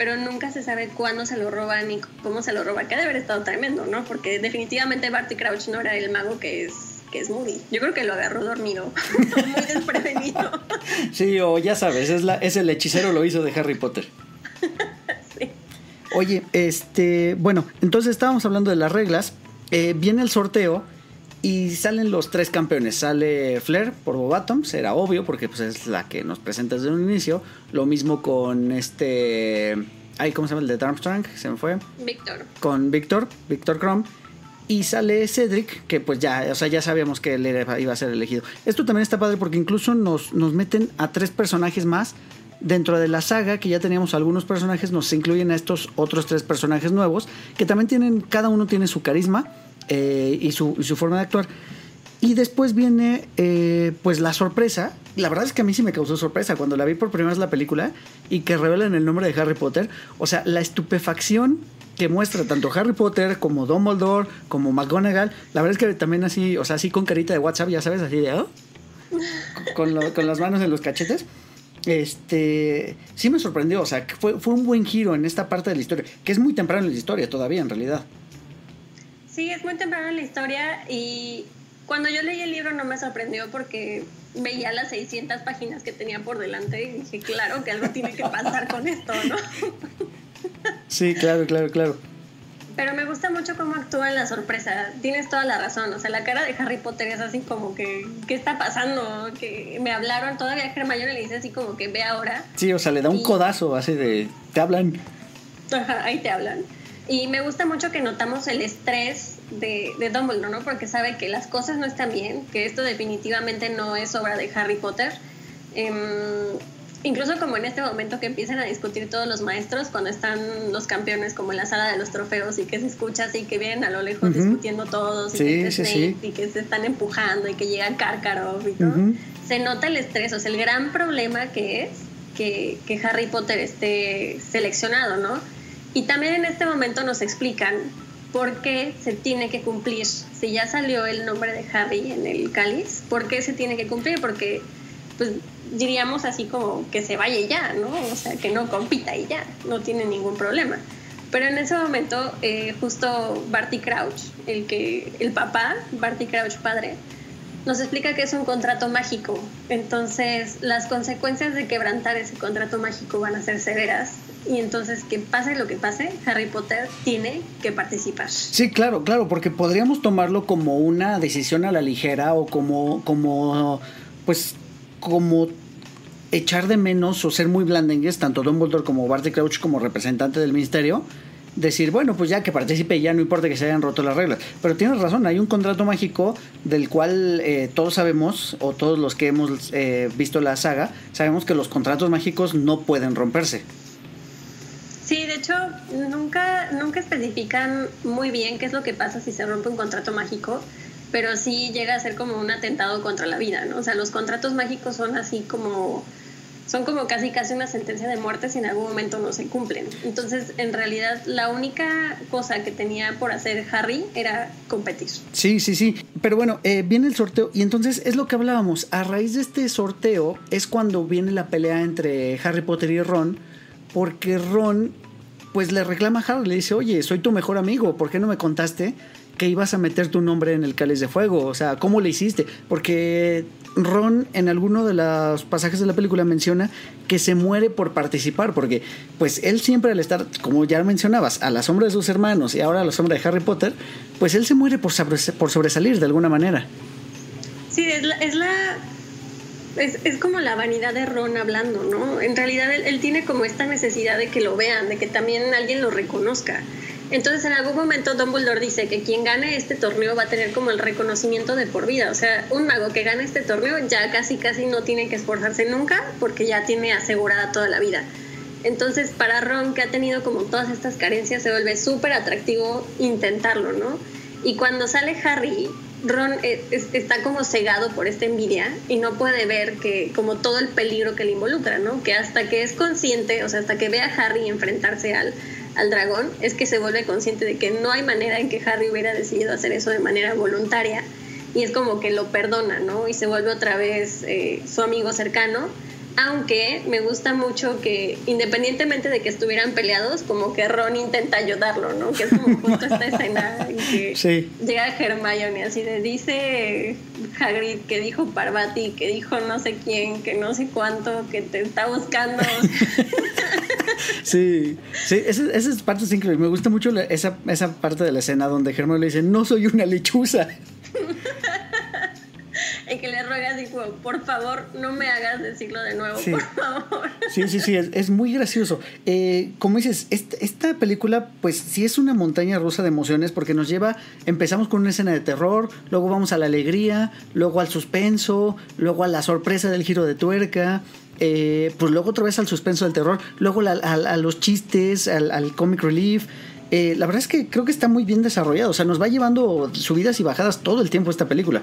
pero nunca se sabe cuándo se lo roban ni cómo se lo roban, que debe haber estado tremendo, ¿no? Porque definitivamente Barty Crouch no era el mago que es que es Moody. Yo creo que lo agarró dormido, muy desprevenido.
Sí, o ya sabes, es, la, es el hechicero lo hizo de Harry Potter. sí. Oye, este, bueno, entonces estábamos hablando de las reglas. Eh, viene el sorteo y salen los tres campeones. Sale Flair por Bobatom, será obvio porque pues, es la que nos presenta desde un inicio. Lo mismo con este... Ay, ¿cómo se llama el de Armstrong? Se me fue.
Víctor.
Con Víctor, Víctor Crom. Y sale Cedric, que pues ya, o sea, ya sabíamos que él iba a ser elegido. Esto también está padre porque incluso nos, nos meten a tres personajes más dentro de la saga, que ya teníamos algunos personajes, nos incluyen a estos otros tres personajes nuevos, que también tienen, cada uno tiene su carisma eh, y, su, forma de actuar. Y después viene eh, pues la sorpresa. La verdad es que a mí sí me causó sorpresa cuando la vi por primera vez la película y que revelan el nombre de Harry Potter. O sea, la estupefacción que muestra tanto Harry Potter como Dumbledore, como McGonagall. La verdad es que también así, o sea, así con carita de WhatsApp, ya sabes, así de... Oh", con, con las manos en los cachetes este sí me sorprendió, o sea, fue, fue un buen giro en esta parte de la historia, que es muy temprano en la historia todavía en realidad.
Sí, es muy temprano en la historia y cuando yo leí el libro no me sorprendió porque veía las 600 páginas que tenía por delante y dije, claro que algo tiene que pasar con esto, ¿no?
Sí, claro, claro, claro.
Pero me gusta mucho cómo actúa en la sorpresa. Tienes toda la razón. O sea, la cara de Harry Potter es así como que, ¿qué está pasando? Que me hablaron, todavía Hermione le dice así como que ve ahora.
Sí, o sea, le da un codazo así de, te hablan.
Ajá, ahí te hablan. Y me gusta mucho que notamos el estrés de, de Dumbledore, ¿no? Porque sabe que las cosas no están bien, que esto definitivamente no es obra de Harry Potter. Em, incluso como en este momento que empiezan a discutir todos los maestros cuando están los campeones como en la sala de los trofeos y que se escucha así que vienen a lo lejos discutiendo todos y, que y que se están empujando y que llega Karkaroff y todo. Se nota el estrés, o sea, el gran problema que es que, que Harry Potter esté seleccionado, ¿no? Y también en este momento nos explican por qué se tiene que cumplir. Si ya salió el nombre de Harry en el cáliz, ¿por qué se tiene que cumplir? Porque pues diríamos así como que se vaya ya, ¿no? O sea, que no compita y ya, no tiene ningún problema. Pero en ese momento, eh, justo Barty Crouch, el, que, el papá, Barty Crouch padre, nos explica que es un contrato mágico. Entonces, las consecuencias de quebrantar ese contrato mágico van a ser severas. Y entonces, que pase lo que pase, Harry Potter tiene que participar.
Sí, claro, claro, porque podríamos tomarlo como una decisión a la ligera o como, como pues como echar de menos o ser muy blandengues, tanto Dumbledore como Barty Crouch como representante del ministerio, decir, bueno, pues ya que participe ya no importa que se hayan roto las reglas. Pero tienes razón, hay un contrato mágico del cual eh, todos sabemos, o todos los que hemos eh, visto la saga, sabemos que los contratos mágicos no pueden romperse.
Sí, de hecho, nunca, nunca especifican muy bien qué es lo que pasa si se rompe un contrato mágico pero sí llega a ser como un atentado contra la vida, ¿no? O sea, los contratos mágicos son así como son como casi casi una sentencia de muerte si en algún momento no se cumplen. Entonces, en realidad, la única cosa que tenía por hacer Harry era competir.
Sí, sí, sí. Pero bueno, eh, viene el sorteo y entonces es lo que hablábamos. A raíz de este sorteo es cuando viene la pelea entre Harry Potter y Ron, porque Ron pues le reclama a Harry, le dice, oye, soy tu mejor amigo, ¿por qué no me contaste que ibas a meter tu nombre en el cáliz de fuego. O sea, ¿cómo le hiciste? Porque Ron en alguno de los pasajes de la película menciona que se muere por participar, porque pues él siempre al estar, como ya mencionabas, a la sombra de sus hermanos y ahora a la sombra de Harry Potter, pues él se muere por, sobresalir de alguna manera.
Sí, es la... Es, la... Es, como la vanidad de Ron hablando, ¿no? En realidad él tiene como esta necesidad de que lo vean, de que también alguien lo reconozca. Entonces en algún momento Dumbledore dice que quien gane este torneo va a tener como el reconocimiento de por vida. O sea, un mago que gane este torneo ya casi casi no tiene que esforzarse nunca porque ya tiene asegurada toda la vida. Entonces para Ron que ha tenido como todas estas carencias se vuelve súper atractivo intentarlo, ¿no? Y cuando sale Harry, Ron está como cegado por esta envidia y no puede ver que como todo el peligro que le involucra, ¿no? Que hasta que es consciente, o sea, hasta que ve a Harry enfrentarse al al dragón es que se vuelve consciente de que no hay manera en que Harry hubiera decidido hacer eso de manera voluntaria y es como que lo perdona, ¿no? Y se vuelve otra vez eh, su amigo cercano. Aunque me gusta mucho que, independientemente de que estuvieran peleados, como que Ron intenta ayudarlo, ¿no? Que es como justo esta escena en que llega Hermione así de dice Hagrid que dijo Parvati, que dijo no sé quién, que no sé cuánto, que te está buscando.
Sí, sí, esa, esa parte es increíble. Me gusta mucho esa, esa parte de la escena donde Germán le dice, no soy una lechuza.
y que le ruega así por favor, no me hagas decirlo de nuevo, por favor.
Sí, sí, sí, es, muy gracioso. Eh, como dices, esta, película, pues sí es una montaña rusa de emociones porque nos lleva, empezamos con una escena de terror, luego vamos a la alegría, luego al suspenso, luego a la sorpresa del giro de tuerca, eh, pues luego otra vez al suspenso del terror, luego a, los chistes, al, comic relief. Eh, la verdad es que creo que está muy bien desarrollado, o sea, nos va llevando subidas y bajadas todo el tiempo esta película.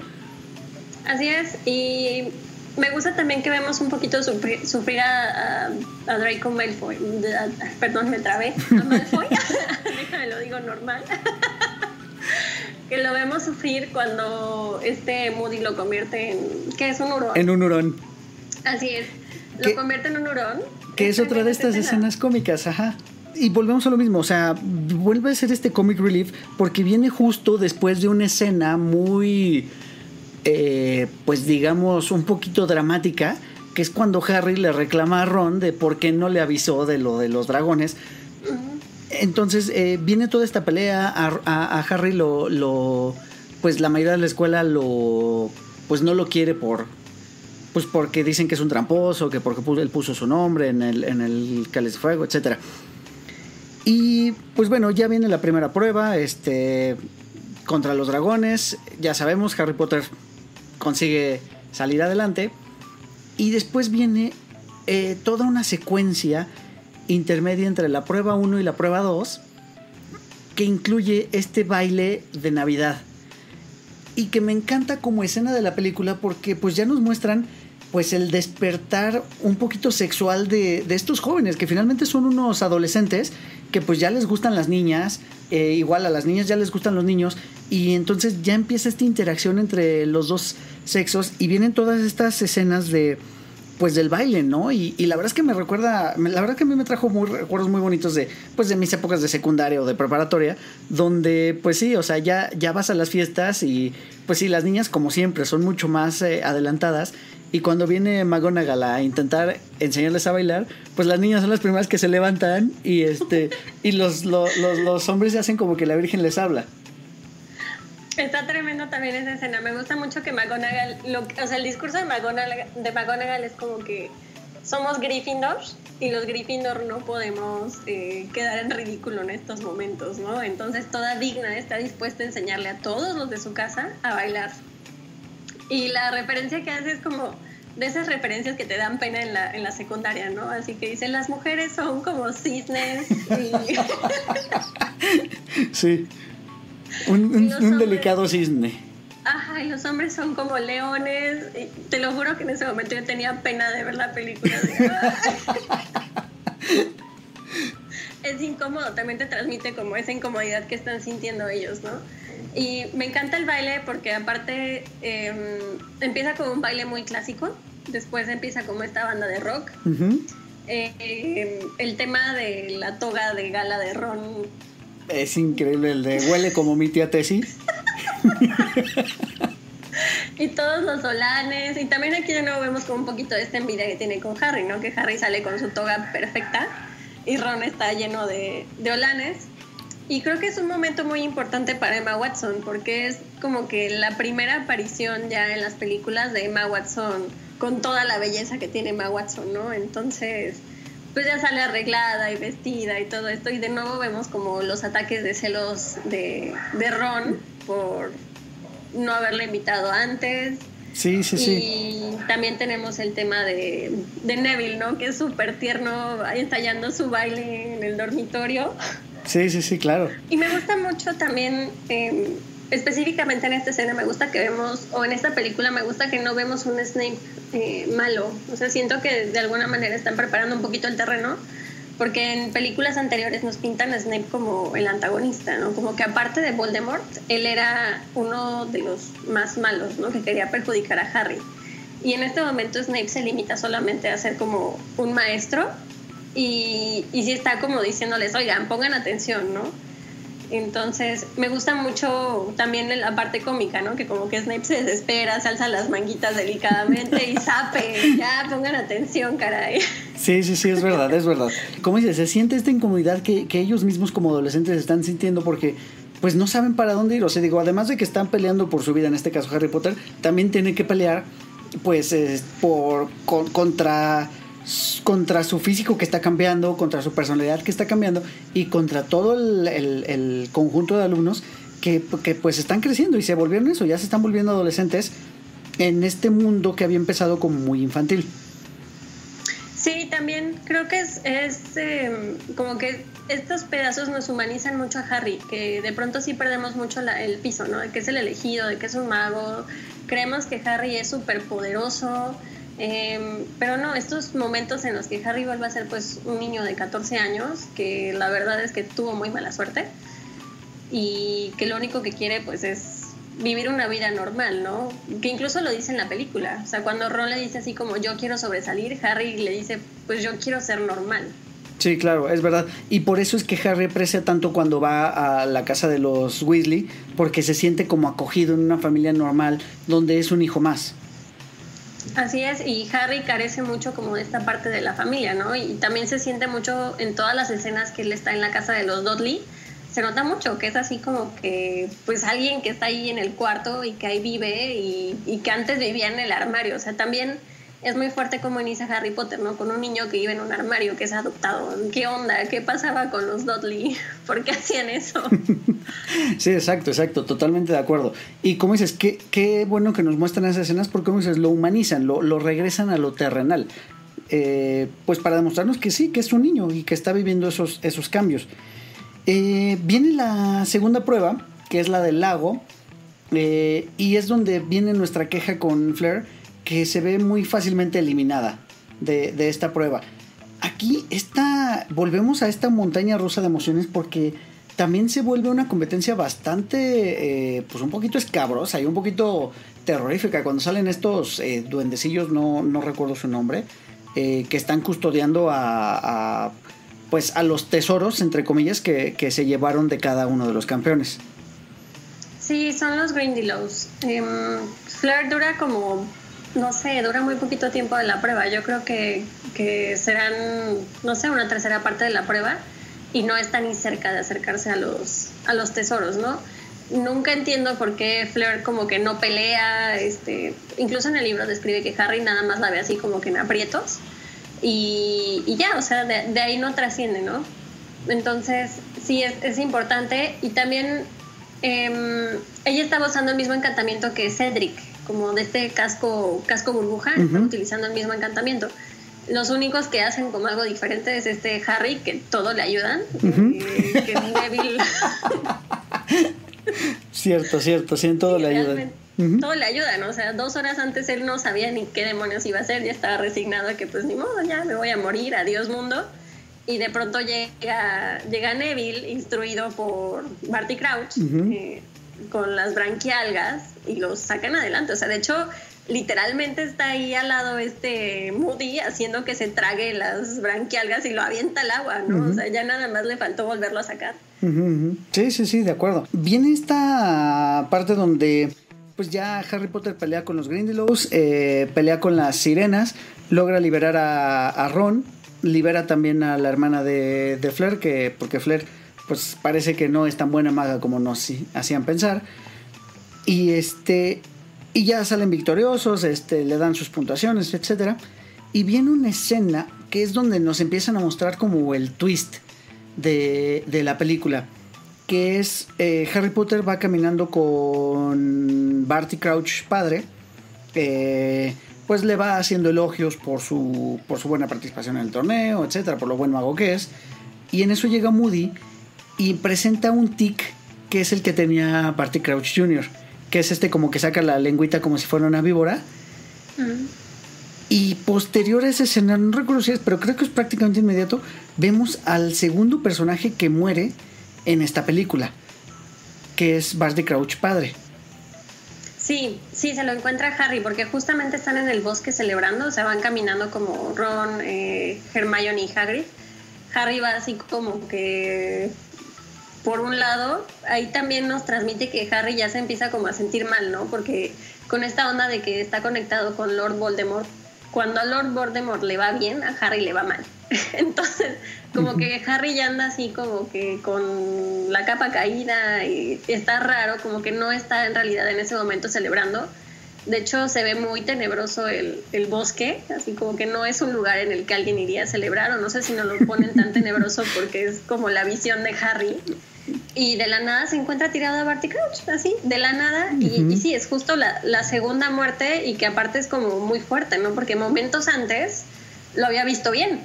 Así es, y me gusta también que vemos un poquito sufrir, a, Draco Malfoy, perdón, me trabé, a Malfoy, déjame lo digo normal. que lo vemos sufrir cuando este Moody lo convierte en. ¿Qué es un hurón?
En un hurón.
Así es lo convierte en un hurón.
Que es otra de estas escenas cómicas, ajá. Y volvemos a lo mismo, o sea, vuelve a ser este comic relief porque viene justo después de una escena muy, eh, pues digamos, un poquito dramática, que es cuando Harry le reclama a Ron de por qué no le avisó de lo de los dragones. Entonces eh, viene toda esta pelea, a, Harry lo, pues la mayoría de la escuela lo, pues no lo quiere por, pues porque dicen que es un tramposo, que porque él puso su nombre en el, en el cáliz de fuego, etc. Y pues bueno, ya viene la primera prueba, este, contra los dragones, ya sabemos, Harry Potter consigue salir adelante. Y después viene eh, toda una secuencia intermedia entre la prueba 1 y la prueba 2 que incluye este baile de Navidad. Y que me encanta como escena de la película porque pues ya nos muestran pues el despertar un poquito sexual de, estos jóvenes que finalmente son unos adolescentes que pues ya les gustan las niñas, eh, igual a las niñas ya les gustan los niños y entonces ya empieza esta interacción entre los dos sexos y vienen todas estas escenas de pues del baile, ¿no? Y, la verdad es que me recuerda, la verdad que a mí me trajo muy recuerdos muy bonitos de pues de mis épocas de secundaria o de preparatoria, donde pues sí, o sea, ya ya vas a las fiestas y pues sí, las niñas como siempre son mucho más eh, adelantadas y cuando viene McGonagall a intentar enseñarles a bailar, pues las niñas son las primeras que se levantan y este y los, los, los, hombres se hacen como que la Virgen les habla.
Está tremendo también esa escena. Me gusta mucho que McGonagall, lo, o sea, el discurso de McGonagall, de McGonagall es como que somos Gryffindor y los Gryffindor no podemos eh, quedar en ridículo en estos momentos, ¿no? Entonces toda digna está dispuesta a enseñarle a todos los de su casa a bailar. Y la referencia que hace es como de esas referencias que te dan pena en la, en la secundaria, ¿no? Así que dicen, las mujeres son como cisnes y...
sí. Un, delicado cisne.
Ajá, y los hombres son como leones. te lo juro que en ese momento yo tenía pena de ver la película. es incómodo, también te transmite como esa incomodidad que están sintiendo ellos, ¿no? Y me encanta el baile porque aparte em, empieza como un baile muy clásico, después empieza como esta banda de rock. Eh, em, el tema de la toga de gala de Ron
es increíble el de huele como mi tía Tessie.
y todos los solanes. Y también aquí de nuevo vemos como un poquito de esta envidia que tiene con Harry, ¿no? Que Harry sale con su toga perfecta y Ron está lleno de, de olanes. Y creo que es un momento muy importante para Emma Watson, porque es como que la primera aparición ya en las películas de Emma Watson, con toda la belleza que tiene Emma Watson, ¿no? Entonces, pues ya sale arreglada y vestida y todo esto. Y de nuevo vemos como los ataques de celos de, de Ron por no haberle invitado antes.
Sí, sí, sí.
Y también tenemos el tema de, de Neville, ¿no? Que es súper tierno, ensayando su baile en el dormitorio.
Sí, sí, sí, claro.
Y me gusta mucho también, em, específicamente en esta escena, me gusta que vemos, o en esta película, me gusta que no vemos un Snape eh, malo. O sea, siento que de alguna manera están preparando un poquito el terreno, porque en películas anteriores nos pintan a Snape como el antagonista, ¿no? Como que aparte de Voldemort, él era uno de los más malos, ¿no? Que quería perjudicar a Harry. Y en este momento Snape se limita solamente a ser como un maestro y, y sí está como diciéndoles, oigan, pongan atención, ¿no? Entonces, me gusta mucho también la parte cómica, ¿no? Que como que Snape se desespera, se alza las manguitas delicadamente y sape. Ya, pongan atención, caray.
Sí, sí, sí, es verdad, es verdad. Como dices, se siente esta incomodidad que, que ellos mismos como adolescentes están sintiendo porque pues no saben para dónde ir. O sea, digo, además de que están peleando por su vida, en este caso Harry Potter, también tienen que pelear pues por contra contra su físico que está cambiando, contra su personalidad que está cambiando y contra todo el, conjunto de alumnos que, pues están creciendo y se volvieron eso, ya se están volviendo adolescentes en este mundo que había empezado como muy infantil.
Sí, también creo que es, em, como que estos pedazos nos humanizan mucho a Harry, que de pronto sí perdemos mucho el piso, ¿no? De que es el elegido, de que es un mago. Creemos que Harry es súper poderoso, Em, pero no, estos momentos en los que Harry vuelve a ser pues un niño de 14 años, que la verdad es que tuvo muy mala suerte y que lo único que quiere pues es vivir una vida normal, ¿no? Que incluso lo dice en la película. O sea, cuando Ron le dice así como yo quiero sobresalir, Harry le dice pues yo quiero ser normal.
Sí, claro, es verdad. Y por eso es que Harry aprecia tanto cuando va a la casa de los Weasley, porque se siente como acogido en una familia normal donde es un hijo más.
Así es, y Harry carece mucho como de esta parte de la familia, ¿no? Y también se siente mucho en todas las escenas que él está en la casa de los Dudley, se nota mucho que es así como que, pues alguien que está ahí en el cuarto y que ahí vive y, y que antes vivía en el armario, o sea, también es muy fuerte como inicia Harry Potter, ¿no? Con un niño que vive en un armario, que es adoptado. ¿Qué onda? ¿Qué pasaba con los Dudley? ¿Por qué hacían eso?
sí, exacto, exacto, totalmente de acuerdo. Y como dices, qué, qué bueno que nos muestran esas escenas porque, como dices, lo humanizan, lo, lo regresan a lo terrenal. Eh, pues para demostrarnos que sí, que es un niño y que está viviendo esos, esos cambios. Eh, viene la segunda prueba, que es la del lago, eh, y es donde viene nuestra queja con Flair, que se ve muy fácilmente eliminada de, esta prueba. Aquí está, volvemos a esta montaña rusa de emociones porque también se vuelve una competencia bastante, eh, pues un poquito escabrosa y un poquito terrorífica. Cuando salen estos duendecillos, no, no, recuerdo su nombre, que están custodiando a pues a los tesoros, entre comillas, que, se llevaron de cada uno de los campeones.
Sí, son los Grindylows. Eh, Flair dura como, no sé, dura muy poquito tiempo de la prueba. Yo creo que, que serán, no sé, una tercera parte de la prueba y no está ni cerca de acercarse a los, a los tesoros, ¿no? Nunca entiendo por qué Flair como que no pelea, este, incluso en el libro describe que Harry nada más la ve así como que en aprietos y, ya, o sea, de, ahí no trasciende, ¿no? Entonces, sí, es, importante y también em, ella estaba usando el mismo encantamiento que Cedric, como de este casco, casco burbuja, utilizando el mismo encantamiento. Los únicos que hacen como algo diferente es este Harry, que todo le ayudan, eh, que es débil.
cierto, cierto, sí, en todo le ayudan
todo le ayuda, ¿no? O sea, dos horas antes él no sabía ni qué demonios iba a hacer, ya estaba resignado a que pues ni modo, ya me voy a morir, adiós mundo. Y de pronto llega, llega Neville, instruido por Barty Crouch, eh, con las branquialgas, y los sacan adelante. O sea, de hecho, literalmente está ahí al lado este Moody haciendo que se trague las branquialgas y lo avienta al agua, ¿no? O sea, ya nada más le faltó volverlo a sacar.
Sí, sí, sí, de acuerdo. Viene esta parte donde pues ya Harry Potter pelea con los Grindylows, eh, pelea con las sirenas, logra liberar a, Ron, libera también a la hermana de, de, Flair, que, porque Flair pues parece que no es tan buena maga como nos hacían pensar. Y este y ya salen victoriosos, este, le dan sus puntuaciones, etc. Y viene una escena que es donde nos empiezan a mostrar como el twist de, de la película que es eh, Harry Potter va caminando con Barty Crouch padre, pues le va haciendo elogios por su, por su buena participación en el torneo, etcétera, por lo buen mago que es. Y en eso llega Moody y presenta un tic que es el que tenía Barty Crouch Jr., que es este como que saca la lengüita como si fuera una víbora. Mm. Y posterior a esa escena, no recuerdo si es, pero creo que es prácticamente inmediato, vemos al segundo personaje que muere en esta película, que es Barty Crouch padre.
Sí, sí, se lo encuentra Harry, porque justamente están en el bosque celebrando, se van caminando como Ron, eh, Hermione y Hagrid. Harry va así como que, por un lado, ahí también nos transmite que Harry ya se empieza como a sentir mal, ¿no? Porque con esta onda de que está conectado con Lord Voldemort, cuando a Lord Voldemort le va bien, a Harry le va mal. Entonces, como que Harry ya anda así como que con la capa caída y está raro, como que no está en realidad en ese momento celebrando. De hecho, se ve muy tenebroso el, el, bosque, así como que no es un lugar en el que alguien iría a celebrar, o no sé si no lo ponen tan tenebroso porque es como la visión de Harry. Y de la nada se encuentra tirado a Barty Crouch, así, de la nada. y, y, sí, es justo la, la segunda muerte y que aparte es como muy fuerte, ¿no? Porque momentos antes lo había visto bien.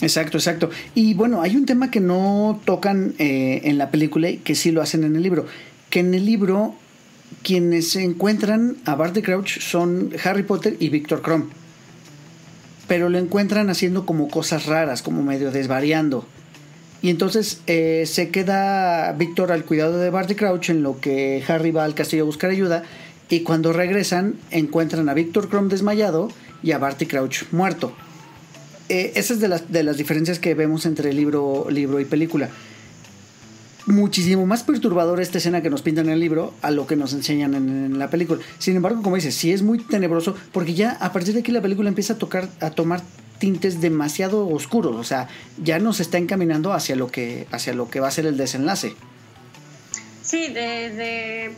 Exacto, exacto. Y bueno, hay un tema que no tocan eh, en la película y que sí lo hacen en el libro. Que en el libro quienes se encuentran a Barty Crouch son Harry Potter y Victor Crumb. Pero lo encuentran haciendo como cosas raras, como medio desvariando. Y entonces eh, se queda Victor al cuidado de Barty Crouch en lo que Harry va al castillo a buscar ayuda. Y cuando regresan encuentran a Victor Crumb desmayado y a Barty Crouch muerto. Eh, esa es de las, de las diferencias que vemos entre libro, libro y película. muchísimo más perturbadora esta escena que nos pintan en el libro a lo que nos enseñan en, la película. Sin embargo, como dices, sí es muy tenebroso porque ya a partir de aquí la película empieza a tocar, a tomar tintes demasiado oscuros. O sea, ya nos está encaminando hacia lo que, hacia lo que va a ser el desenlace.
Sí, desde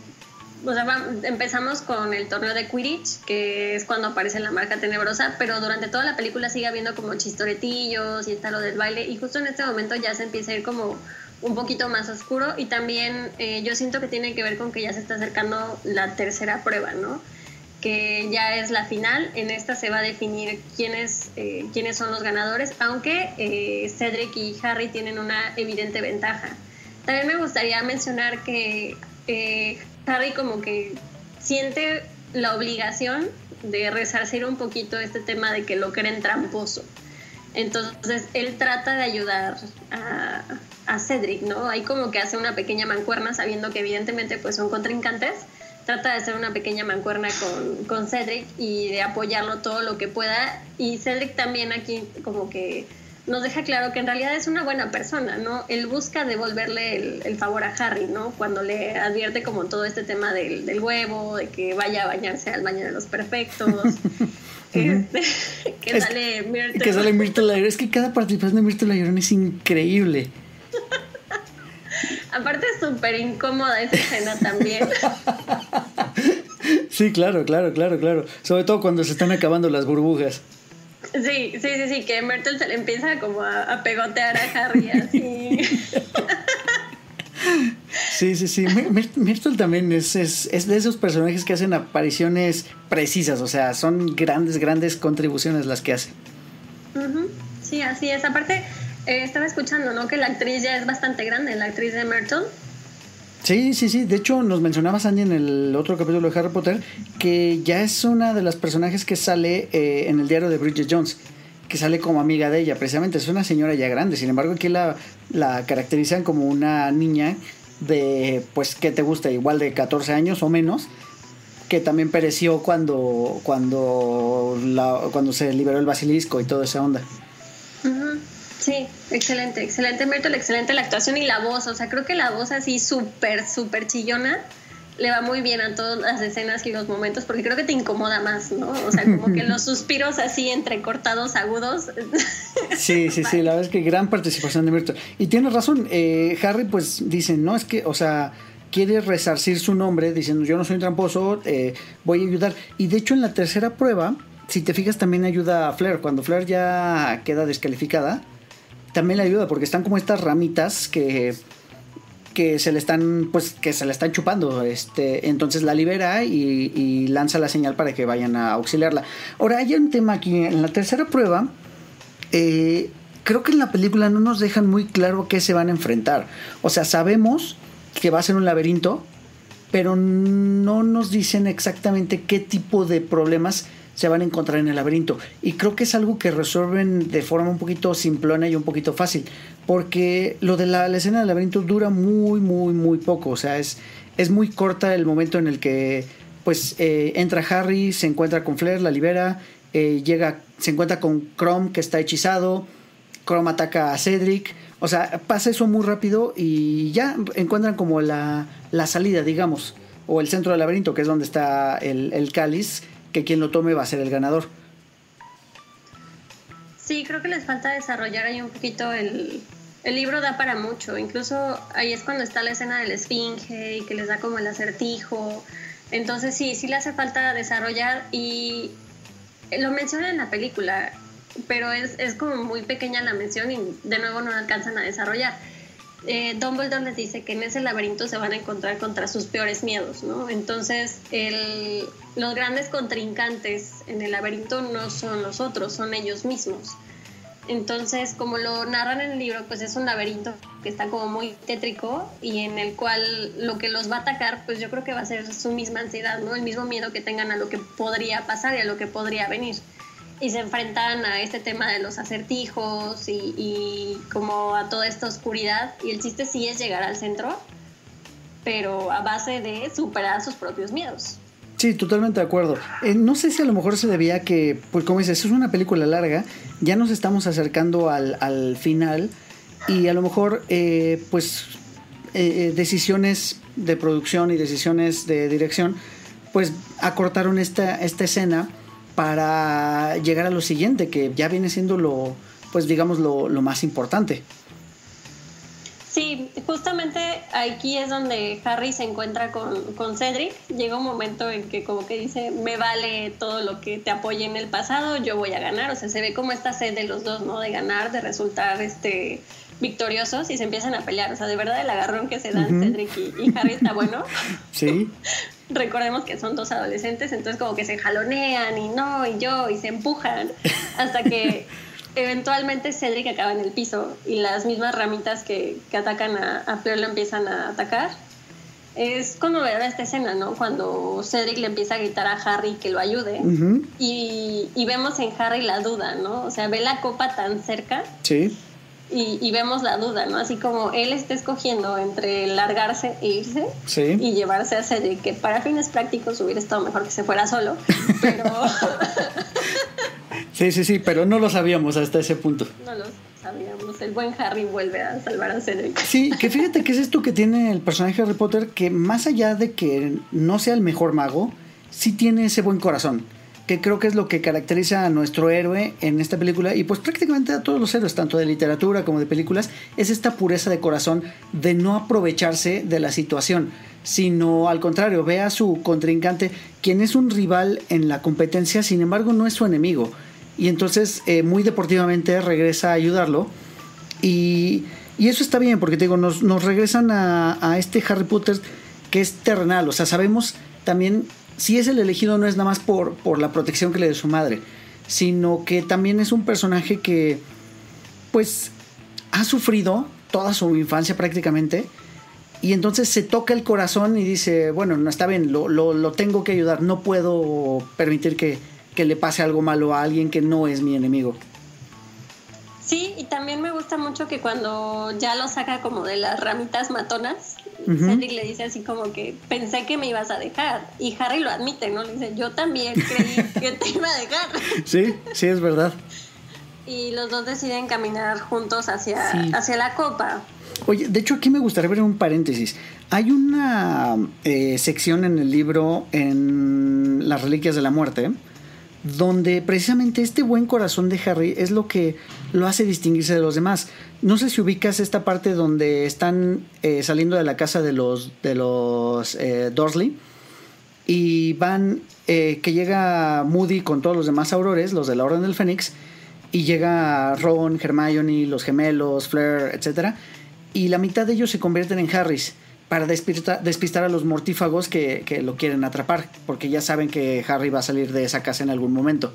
o sea, empezamos con el torneo de Quidditch, que es cuando aparece la marca tenebrosa, pero durante toda la película sigue habiendo como chistoretillos y está lo del baile, y justo en este momento ya se empieza a ir como un poquito más oscuro y también eh, yo siento que tiene que ver con que ya se está acercando la tercera prueba, ¿no? Que ya es la final, en esta se va a definir quiénes, eh, quiénes son los ganadores, aunque eh, Cedric y Harry tienen una evidente ventaja. También me gustaría mencionar que Harry como que siente la obligación de resarcir un poquito este tema de que lo creen tramposo. Entonces él trata de ayudar a, a, Cedric, ¿no? Ahí como que hace una pequeña mancuerna sabiendo que evidentemente pues son contrincantes. Trata de hacer una pequeña mancuerna con, con Cedric y de apoyarlo todo lo que pueda. Y Cedric también aquí como que nos deja claro que en realidad es una buena persona, ¿no? Él busca devolverle el, favor a Harry, ¿no? Cuando le advierte como todo este tema del, huevo, de que vaya a bañarse al baño de los perfectos. Este, que sale.
Que sale Myrtle Es que cada participación de Myrtle es increíble.
Aparte es súper incómoda esa escena también.
sí, claro, claro, claro, claro. Sobre todo cuando se están acabando las burbujas.
Sí, sí, sí, sí, que Myrtle se le empieza como a, pegotear a Harry así.
Sí, sí, sí. Myrtle también es, es, de esos personajes que hacen apariciones precisas, o sea, son grandes, grandes contribuciones las que hace.
Sí, así es. Aparte, eh, estaba escuchando, ¿no? Que la actriz ya es bastante grande, la actriz de Myrtle.
Sí, sí, sí. De hecho, nos mencionaba Sandy en el otro capítulo de Harry Potter que ya es una de las personajes que sale eh, en el diario de Bridget Jones, que sale como amiga de ella, precisamente. Es una señora ya grande. Sin embargo, aquí la, la caracterizan como una niña de, pues, ¿qué te gusta? Igual de 14 años o menos, que también pereció cuando, cuando, la, cuando se liberó el basilisco y toda esa onda.
Sí, excelente, excelente Myrtle, excelente la actuación y la voz, o sea, creo que la voz así súper, súper chillona le va muy bien a todas las escenas y los momentos, porque creo que te incomoda más, ¿no? O sea, como que los suspiros así entrecortados, agudos.
Sí, sí, sí, la verdad es que gran participación de Myrtle. Y tienes razón, eh, Harry pues dice, no, es que, o sea, quiere resarcir su nombre diciendo, yo no soy tramposo, eh, voy a ayudar. Y de hecho en la tercera prueba, si te fijas, también ayuda a Flair. Cuando Flair ya queda descalificada, también le ayuda porque están como estas ramitas que que se le están pues que se le están chupando este entonces la libera y, lanza la señal para que vayan a auxiliarla. Ahora hay un tema aquí en la tercera prueba eh, creo que en la película no nos dejan muy claro qué se van a enfrentar. O sea sabemos que va a ser un laberinto pero no nos dicen exactamente qué tipo de problemas se van a encontrar en el laberinto. Y creo que es algo que resuelven de forma un poquito simplona y un poquito fácil. Porque lo de la, escena del laberinto dura muy, muy, muy poco. O sea, es, es muy corta el momento en el que pues eh, entra Harry, se encuentra con Flair, la libera, eh, llega, se encuentra con Chrome que está hechizado, Chrome ataca a Cedric. O sea, pasa eso muy rápido y ya encuentran como la, la salida, digamos, o el centro del laberinto, que es donde está el, el cáliz que quien lo tome va a ser el ganador.
Sí, creo que les falta desarrollar ahí un poquito el, el libro da para mucho, incluso ahí es cuando está la escena del esfinge y que les da como el acertijo. Entonces sí, sí le hace falta desarrollar y lo menciona en la película, pero es, es como muy pequeña la mención y de nuevo no alcanzan a desarrollar eh, Dumbledore les dice que en ese laberinto se van a encontrar contra sus peores miedos, ¿no? Entonces, los grandes contrincantes en el laberinto no son los otros, son ellos mismos. Entonces, como lo narran en el libro, pues es un laberinto que está como muy tétrico y en el cual lo que los va a atacar, pues yo creo que va a ser su misma ansiedad, ¿no? El mismo miedo que tengan a lo que podría pasar y a lo que podría venir y se enfrentan a este tema de los acertijos y, como a toda esta oscuridad. Y el chiste sí es llegar al centro, pero a base de superar sus propios miedos.
Sí, totalmente de acuerdo. Eh, no sé si a lo mejor se debía que, pues como dices, es una película larga, ya nos estamos acercando al, al final y a lo mejor, eh, pues eh, decisiones de producción y decisiones de dirección, pues acortaron esta, esta escena para llegar a lo siguiente, que ya viene siendo lo, pues digamos, lo, lo más importante.
Sí, justamente aquí es donde Harry se encuentra con, con, Cedric. Llega un momento en que como que dice, me vale todo lo que te apoye en el pasado, yo voy a ganar. O sea, se ve como esta sed de los dos, ¿no? De ganar, de resultar este victoriosos y se empiezan a pelear. O sea, de verdad el agarrón que se dan Cedric y, Harry está bueno.
Sí.
Recordemos que son dos adolescentes, entonces como que se jalonean y no, y yo, y se empujan, hasta que eventualmente Cedric acaba en el piso y las mismas ramitas que, que atacan a, a Fleur lo empiezan a atacar. Es conmovedora esta escena, ¿no? Cuando Cedric le empieza a gritar a Harry que lo ayude y, y, vemos en Harry la duda, ¿no? O sea, ve la copa tan cerca.
Sí.
Y, y, vemos la duda, ¿no? Así como él está escogiendo entre largarse e irse
sí.
y llevarse a Cedric, que para fines prácticos hubiera estado mejor que se fuera solo, pero...
Sí, sí, sí, pero no lo sabíamos hasta ese punto.
No lo sabíamos. El buen Harry vuelve a salvar a Cedric.
Sí, que fíjate que es esto que tiene el personaje de Harry Potter, que más allá de que no sea el mejor mago, sí tiene ese buen corazón. Que creo que es lo que caracteriza a nuestro héroe en esta película y pues prácticamente a todos los héroes, tanto de literatura como de películas, es esta pureza de corazón de no aprovecharse de la situación, sino al contrario, ve a su contrincante, quien es un rival en la competencia, sin embargo no es su enemigo y entonces eh, muy deportivamente regresa a ayudarlo. Y, y, eso está bien, porque te digo, nos, nos regresan a, a, este Harry Potter que es terrenal. O sea, sabemos también si es el elegido no es nada más por, por la protección que le dé su madre, sino que también es un personaje que pues ha sufrido toda su infancia prácticamente. Y entonces se toca el corazón y dice, bueno, no está bien, lo, lo, lo tengo que ayudar, no puedo permitir que, que le pase algo malo a alguien que no es mi enemigo.
Sí, y también me gusta mucho que cuando ya lo saca como de las ramitas matonas, uh -huh. Cedric le dice así como que pensé que me ibas a dejar. Y Harry lo admite, ¿no? Le dice, yo también creí que te iba a dejar.
Sí, sí, es verdad.
Y los dos deciden caminar juntos hacia, sí. hacia la copa.
Oye, de hecho aquí me gustaría ver un paréntesis. Hay una eh, sección en el libro en las Reliquias de la Muerte donde precisamente este buen corazón de Harry es lo que lo hace distinguirse de los demás. No sé si ubicas esta parte donde están eh, saliendo de la casa de los, de los eh, Dursley y van, eh, que llega Moody con todos los demás aurores, los de la Orden del Fénix, y llega Ron, Hermione, los gemelos, Fleur, etc. Y la mitad de ellos se convierten en Harrys para despistar, despistar a los mortífagos que, que, lo quieren atrapar, porque ya saben que Harry va a salir de esa casa en algún momento.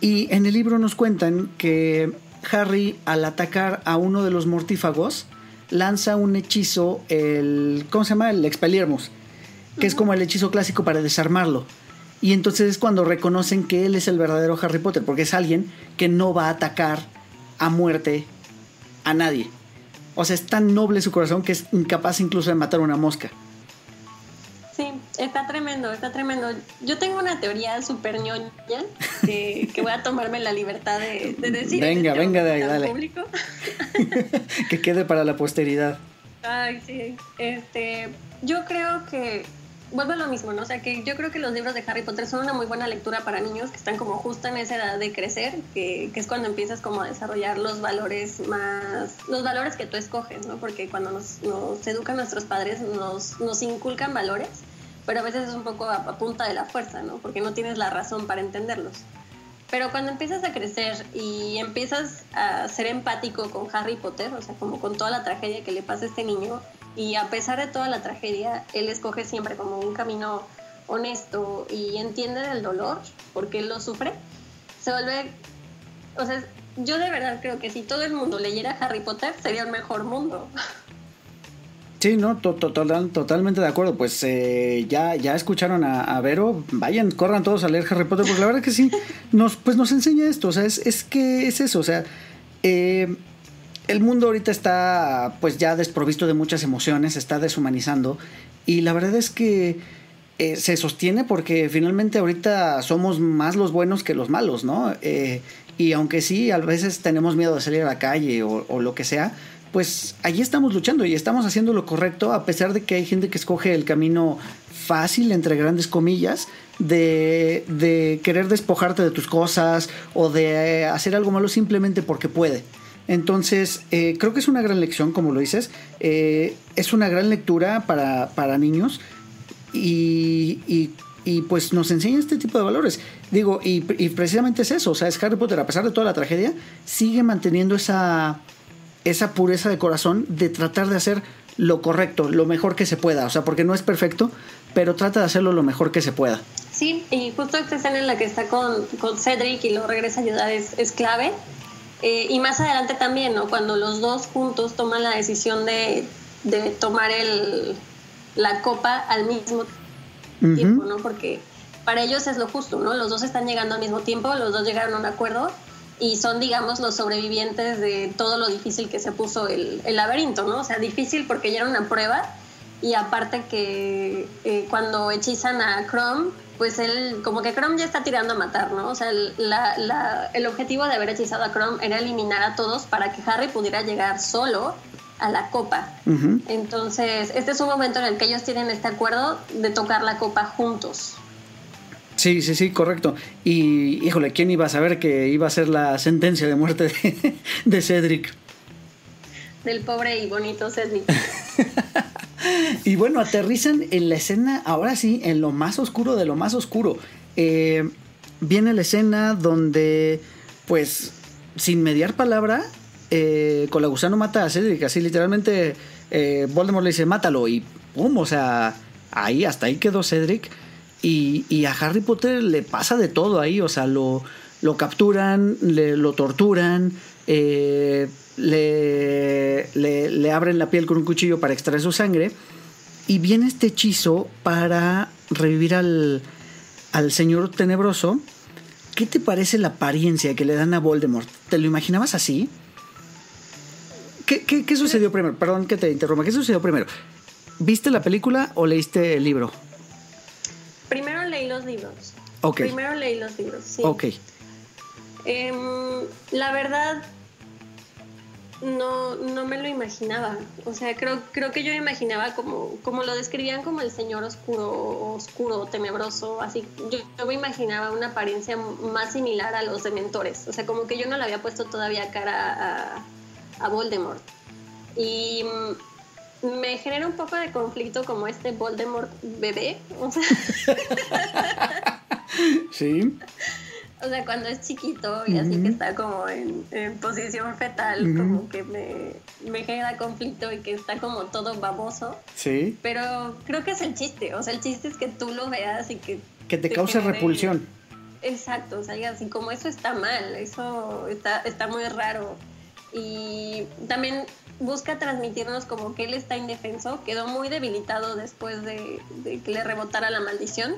Y en el libro nos cuentan que Harry, al atacar a uno de los mortífagos, lanza un hechizo, el. ¿Cómo se llama? El Expelliarmus, que es como el hechizo clásico para desarmarlo. Y entonces es cuando reconocen que él es el verdadero Harry Potter, porque es alguien que no va a atacar a muerte a nadie. O sea, es tan noble su corazón que es incapaz incluso de matar una mosca.
Sí, está tremendo, está tremendo. Yo tengo una teoría súper ñoña que, que, voy a tomarme la libertad de, de decir.
Venga, venga de ahí, dale. Público. que quede para la posteridad.
Ay, sí. Este, yo creo que vuelvo a lo mismo, ¿no? O sea, que yo creo que los libros de Harry Potter son una muy buena lectura para niños que están como justo en esa edad de crecer, que, que, es cuando empiezas como a desarrollar los valores más, los valores que tú escoges, ¿no? Porque cuando nos, nos educan nuestros padres nos, nos inculcan valores, pero a veces es un poco a, a punta de la fuerza, ¿no? Porque no tienes la razón para entenderlos. Pero cuando empiezas a crecer y empiezas a ser empático con Harry Potter, o sea, como con toda la tragedia que le pasa a este niño, y a pesar de toda la tragedia, él escoge siempre como un camino honesto y entiende del dolor porque él lo sufre, se vuelve, o sea, yo de verdad creo que si todo el mundo leyera Harry Potter sería un mejor mundo.
Sí, no, to total, totalmente de acuerdo. Pues eh, ya, ya escucharon a, a, Vero. Vayan, corran todos a leer Harry Potter, porque la verdad que sí, nos, pues nos enseña esto. O sea, es, es que es eso. O sea, eh, el mundo ahorita está pues ya desprovisto de muchas emociones, está deshumanizando. Y la verdad es que eh, se sostiene porque finalmente ahorita somos más los buenos que los malos, ¿no? Eh, y aunque sí, a veces tenemos miedo de salir a la calle o, lo que sea, pues allí estamos luchando y estamos haciendo lo correcto a pesar de que hay gente que escoge el camino fácil, entre grandes comillas, de, de querer despojarte de tus cosas o de hacer algo malo simplemente porque puede. Entonces, eh, creo que es una gran lección, como lo dices. Eh, es una gran lectura para, para niños y, y, y, pues nos enseña este tipo de valores. Digo, y, y, precisamente es eso. O sea, es Harry Potter, a pesar de toda la tragedia, sigue manteniendo esa, esa pureza de corazón de tratar de hacer lo correcto, lo mejor que se pueda. O sea, porque no es perfecto, pero trata de hacerlo lo mejor que se pueda.
Sí, y justo esta escena en la que está con, con Cedric y lo regresa a ayudar es, es clave. Eh, y más adelante también, ¿no? Cuando los dos juntos toman la decisión de, de tomar el, la copa al mismo tiempo, ¿no? Porque para ellos es lo justo, ¿no? Los dos están llegando al mismo tiempo, los dos llegaron a un acuerdo y son, digamos, los sobrevivientes de todo lo difícil que se puso el, el laberinto, ¿no? O sea, difícil porque ya era una prueba y aparte que eh, cuando hechizan a Chrome, pues él, como que Chrome ya está tirando a matar, ¿no? O sea, el, la, la, el objetivo de haber hechizado a Chrome era eliminar a todos para que Harry pudiera llegar solo a la copa. Uh -huh. Entonces, este es un momento en el que ellos tienen este acuerdo de tocar la copa juntos.
Sí, sí, sí, correcto. Y, híjole, ¿quién iba a saber que iba a ser la sentencia de muerte de, de Cedric?
Del pobre y bonito Cedric.
y bueno, aterrizan en la escena, ahora sí, en lo más oscuro de lo más oscuro. Eh, viene la escena donde, pues, sin mediar palabra, eh, con la gusano mata a Cedric, así literalmente eh, Voldemort le dice, mátalo, y pum, o sea, ahí, hasta ahí quedó Cedric. Y, y, a Harry Potter le pasa de todo ahí, o sea, lo, lo capturan, le, lo torturan, eh, le, le, le, abren la piel con un cuchillo para extraer su sangre. Y viene este hechizo para revivir al, al señor tenebroso. ¿Qué te parece la apariencia que le dan a Voldemort? ¿Te lo imaginabas así? ¿Qué, qué, qué sucedió primero? Perdón que te interrumpa. ¿Qué sucedió primero? ¿Viste la película o leíste el libro?
Primero leí los libros.
Okay.
Primero leí los libros, sí.
Ok.
Eh, la verdad, no, no me lo imaginaba. O sea, creo, creo que yo imaginaba como, como lo describían como el señor oscuro, oscuro, tenebroso, así. Yo, me imaginaba una apariencia más similar a los dementores. O sea, como que yo no le había puesto todavía cara a, Voldemort. Y me genera un poco de conflicto como este Voldemort bebé. O sea,
sí.
O sea, cuando es chiquito y uh -huh. así que está como en, en posición fetal, uh -huh. como que me, me, genera conflicto y que está como todo baboso.
Sí.
Pero creo que es el chiste. O sea, el chiste es que tú lo veas y que...
Que te, te cause repulsión.
Exacto. O sea, y así como eso está mal, eso está, está muy raro. Y también busca transmitirnos como que él está indefenso, quedó muy debilitado después de, de que le rebotara la maldición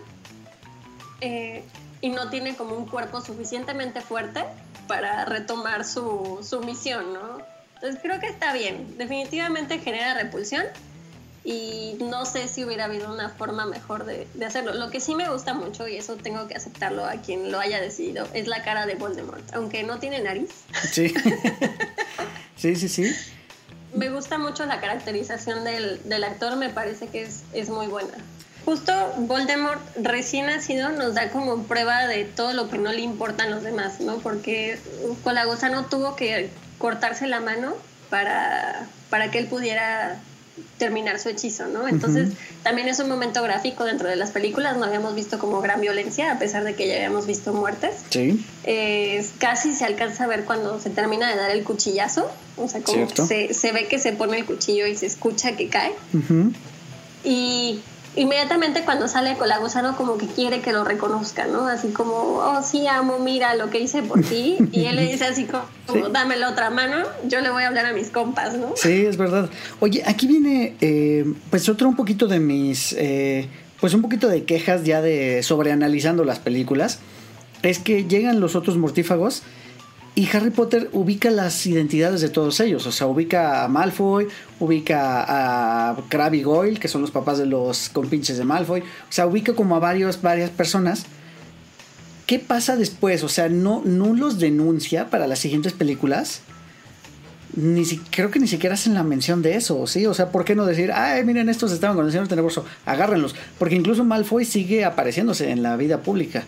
eh, y no tiene como un cuerpo suficientemente fuerte para retomar su, su misión, ¿no? Entonces creo que está bien, definitivamente genera repulsión y no sé si hubiera habido una forma mejor de, de, hacerlo. Lo que sí me gusta mucho, y eso tengo que aceptarlo a quien lo haya decidido, es la cara de Voldemort, aunque no tiene nariz.
Sí, sí, sí, sí
me gusta mucho la caracterización del, del actor, me parece que es, es, muy buena. Justo Voldemort recién nacido nos da como prueba de todo lo que no le importan los demás, ¿no? Porque Colagusano tuvo que cortarse la mano para, para que él pudiera terminar su hechizo, ¿no? Entonces, uh -huh. también es un momento gráfico dentro de las películas, no habíamos visto como gran violencia, a pesar de que ya habíamos visto muertes.
Sí.
Eh, casi se alcanza a ver cuando se termina de dar el cuchillazo, o sea, como se, se, ve que se pone el cuchillo y se escucha que cae.
Uh -huh.
Y inmediatamente cuando sale Colagusano como que quiere que lo reconozca, ¿no? Así como, oh, sí, amo, mira lo que hice por ti. Y él le dice así como, sí. dame la otra mano, yo le voy a hablar a mis compas, ¿no?
Sí, es verdad. Oye, aquí viene, eh, pues otro un poquito de mis, eh, pues un poquito de quejas ya de sobreanalizando las películas. Es que llegan los otros mortífagos y Harry Potter ubica las identidades de todos ellos. O sea, ubica a Malfoy, ubica a Crabbe y Goyle, que son los papás de los compinches de Malfoy. O sea, ubica como a varios, varias personas. ¿Qué pasa después? O sea, ¿no, no los denuncia para las siguientes películas? ni si, creo que ni siquiera hacen la mención de eso, ¿sí? O sea, ¿por qué no decir, ay, miren, estos estaban con el señor agárrenlos? Porque incluso Malfoy sigue apareciéndose en la vida pública.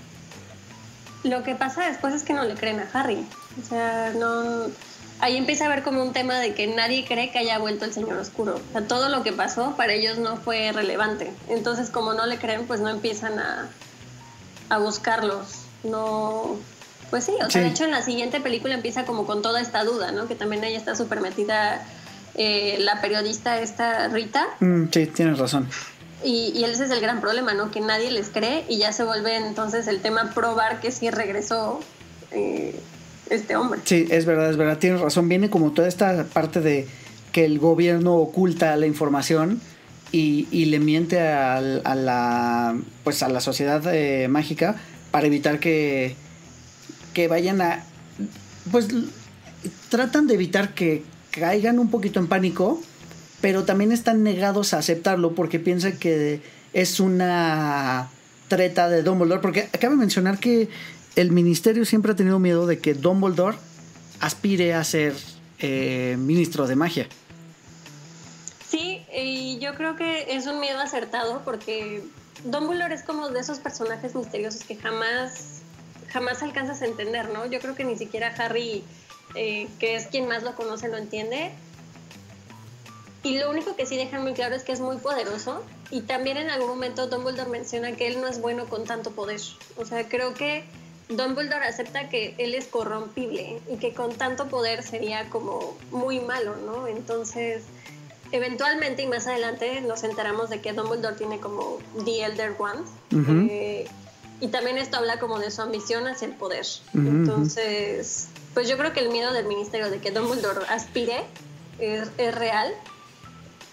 Lo que pasa después es que no le creen a Harry. O sea, no. Ahí empieza a ver como un tema de que nadie cree que haya vuelto el Señor Oscuro. O sea, todo lo que pasó para ellos no fue relevante. Entonces, como no le creen, pues no empiezan a, a buscarlos. No, pues sí, o sea, de hecho en la siguiente película empieza como con toda esta duda, ¿no? Que también ella está súper metida, eh, la periodista esta Rita.
Mm, sí, tienes razón.
Y, y, ese es el gran problema, ¿no? Que nadie les cree y ya se vuelve entonces el tema probar que sí regresó eh, este hombre.
Sí, es verdad, es verdad, tienes razón. Viene como toda esta parte de que el gobierno oculta la información y, le miente a, a, la pues a la sociedad eh, mágica para evitar que que vayan a, pues tratan de evitar que caigan un poquito en pánico, pero también están negados a aceptarlo porque piensan que es una treta de Dumbledore, porque acaba de mencionar que el ministerio siempre ha tenido miedo de que Dumbledore aspire a ser eh, ministro de magia.
Sí, y yo creo que es un miedo acertado porque Dumbledore es como de esos personajes misteriosos que jamás jamás alcanzas a entender, ¿no? Yo creo que ni siquiera Harry, eh, que es quien más lo conoce, lo entiende. Y lo único que sí dejan muy claro es que es muy poderoso. Y también en algún momento Dumbledore menciona que él no es bueno con tanto poder. O sea, creo que Dumbledore acepta que él es corrompible y que con tanto poder sería como muy malo, ¿no? Entonces, eventualmente y más adelante nos enteramos de que Dumbledore tiene como The Elder Wand. Y también esto habla como de su ambición hacia el poder. Entonces, pues yo creo que el miedo del ministerio de que Dumbledore aspire es, real,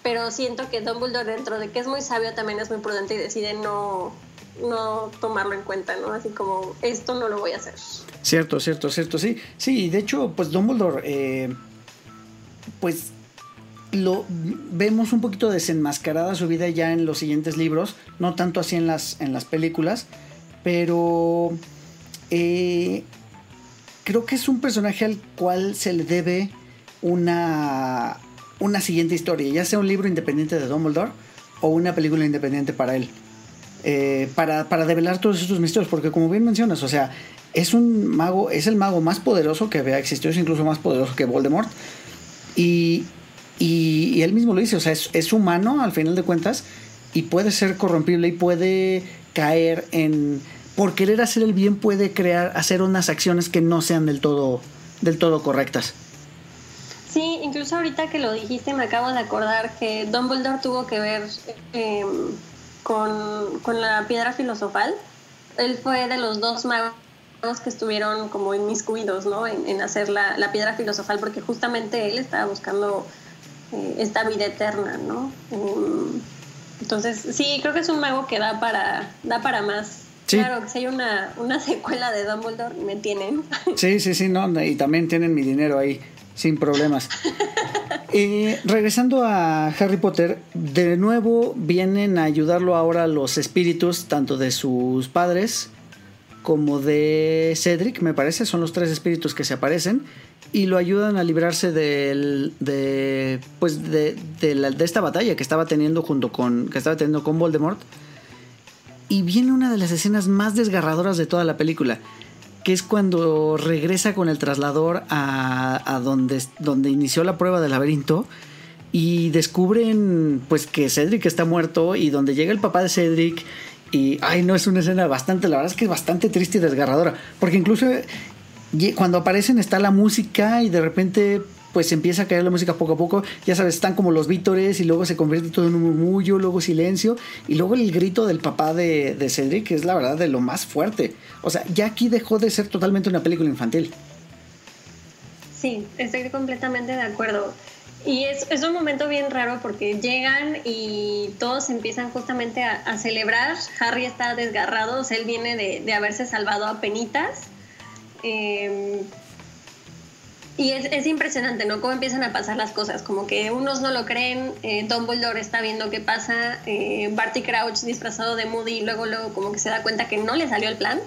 pero siento que Dumbledore dentro de que es muy sabio también es muy prudente y decide no, no tomarlo en cuenta, ¿no? Así como, esto no lo voy a hacer.
Cierto, cierto, cierto, sí. Sí, de hecho, pues Dumbledore, eh, pues lo vemos un poquito desenmascarada su vida ya en los siguientes libros, no tanto así en las, en las películas, pero eh, creo que es un personaje al cual se le debe una, una siguiente historia, ya sea un libro independiente de Dumbledore o una película independiente para él. Eh, para, para, develar todos estos misterios, porque como bien mencionas, o sea, es un mago, es el mago más poderoso que había existido, es incluso más poderoso que Voldemort. Y, y, él mismo lo dice, o sea, es, es, humano al final de cuentas y puede ser corrompible y puede caer en por querer hacer el bien puede crear hacer unas acciones que no sean del todo del todo correctas.
Sí, incluso ahorita que lo dijiste me acabo de acordar que Dumbledore tuvo que ver em, con, con, la piedra filosofal. Él fue de los dos magos que estuvieron como inmiscuidos ¿no? en, hacer la, la, piedra filosofal porque justamente él estaba buscando eh, esta vida eterna, ¿no? Em, entonces, sí, creo que es un mago que da para, da para más. Claro, que si hay una, una secuela de Dumbledore, me tienen.
Sí, sí, sí, no, y también tienen mi dinero ahí, sin problemas. y regresando a Harry Potter, de nuevo vienen a ayudarlo ahora los espíritus, tanto de sus padres como de Cedric, me parece, son los tres espíritus que se aparecen y lo ayudan a librarse del, de, pues de, de, esta batalla que estaba teniendo junto con que estaba teniendo con Voldemort. Y viene una de las escenas más desgarradoras de toda la película, que es cuando regresa con el traslador a, a donde, donde inició la prueba del laberinto y descubren pues que Cedric está muerto y donde llega el papá de Cedric y ay no es una escena bastante la verdad es que es bastante triste y desgarradora porque incluso cuando aparecen está la música y de repente pues empieza a caer la música poco a poco. Ya sabes, están como los vítores y luego se convierte todo en un murmullo, luego silencio y luego el grito del papá de, de Cedric, que es la verdad de lo más fuerte. O sea, ya aquí dejó de ser totalmente una película infantil.
Sí, estoy completamente de acuerdo. Y es, es un momento bien raro porque llegan y todos empiezan justamente a, celebrar. Harry está desgarrado, él viene de, de haberse salvado a penitas Em, y es, impresionante, ¿no? Cómo empiezan a pasar las cosas. Como que unos no lo creen, eh, Dumbledore está viendo qué pasa, eh, Barty Crouch disfrazado de Moody y luego, luego como que se da cuenta que no le salió el plan.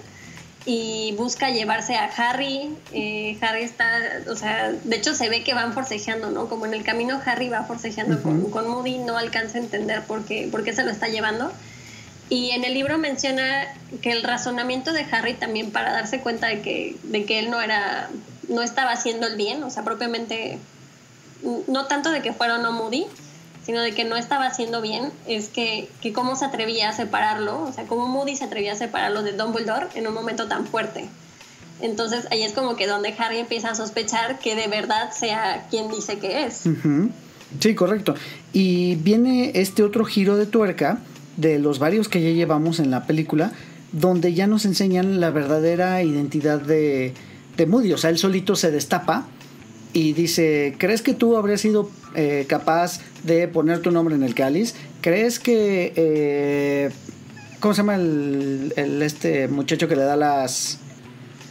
y busca llevarse a Harry. Eh, Harry está, o sea, de hecho se ve que van forcejeando, ¿no? Como en el camino Harry va forcejeando con, con, Moody, no alcanza a entender por qué, por qué se lo está llevando. Y en el libro menciona que el razonamiento de Harry también para darse cuenta de que, de que él no era, no estaba haciendo el bien, o sea, propiamente, no tanto de que fuera o no Moody, sino de que no estaba haciendo bien, es que, que cómo se atrevía a separarlo, o sea, cómo Moody se atrevía a separarlo de Dumbledore en un momento tan fuerte. Entonces ahí es como que donde Harry empieza a sospechar que de verdad sea quien dice que es.
Sí, correcto. Y viene este otro giro de tuerca de los varios que ya llevamos en la película, donde ya nos enseñan la verdadera identidad de, de Moody. O sea, él solito se destapa y dice, ¿crees que tú habrías sido eh, capaz de poner tu nombre en el cáliz? ¿Crees que... Eh, ¿Cómo se llama el, este muchacho que le da las,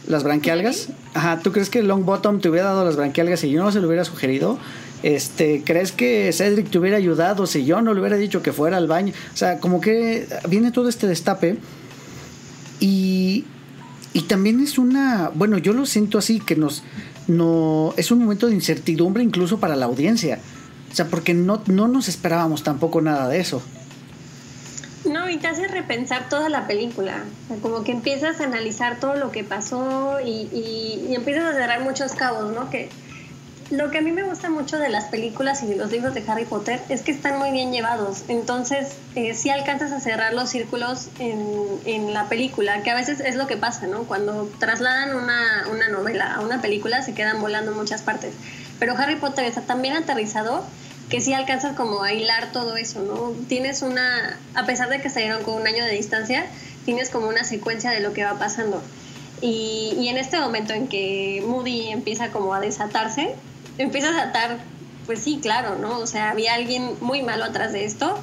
las branquialgas? Ajá, ¿tú crees que Longbottom te hubiera dado las branquialgas y yo no se lo hubiera sugerido? Este, ¿crees que Cedric te hubiera ayudado si yo no le hubiera dicho que fuera al baño? O sea, como que viene todo este destape y, y también es una, bueno, yo lo siento así, que nos, no, es un momento de incertidumbre incluso para la audiencia. O sea, porque no, no nos esperábamos tampoco nada de eso.
No, y te hace repensar toda la película. Como que empiezas a analizar todo lo que pasó y, y, y empiezas a cerrar muchos cabos, ¿no? Que, lo que a mí me gusta mucho de las películas y de los libros de Harry Potter es que están muy bien llevados. Entonces, eh, sí alcanzas a cerrar los círculos en, en, la película, que a veces es lo que pasa, ¿no? Cuando trasladan una, una novela a una película se quedan volando muchas partes. Pero Harry Potter está tan bien aterrizado que sí alcanzas como a hilar todo eso, ¿no? Tienes una, a pesar de que salieron con un año de distancia, tienes como una secuencia de lo que va pasando. Y, y en este momento en que Moody empieza como a desatarse, empiezas a atar, pues sí, claro, ¿no? O sea, había alguien muy malo atrás de esto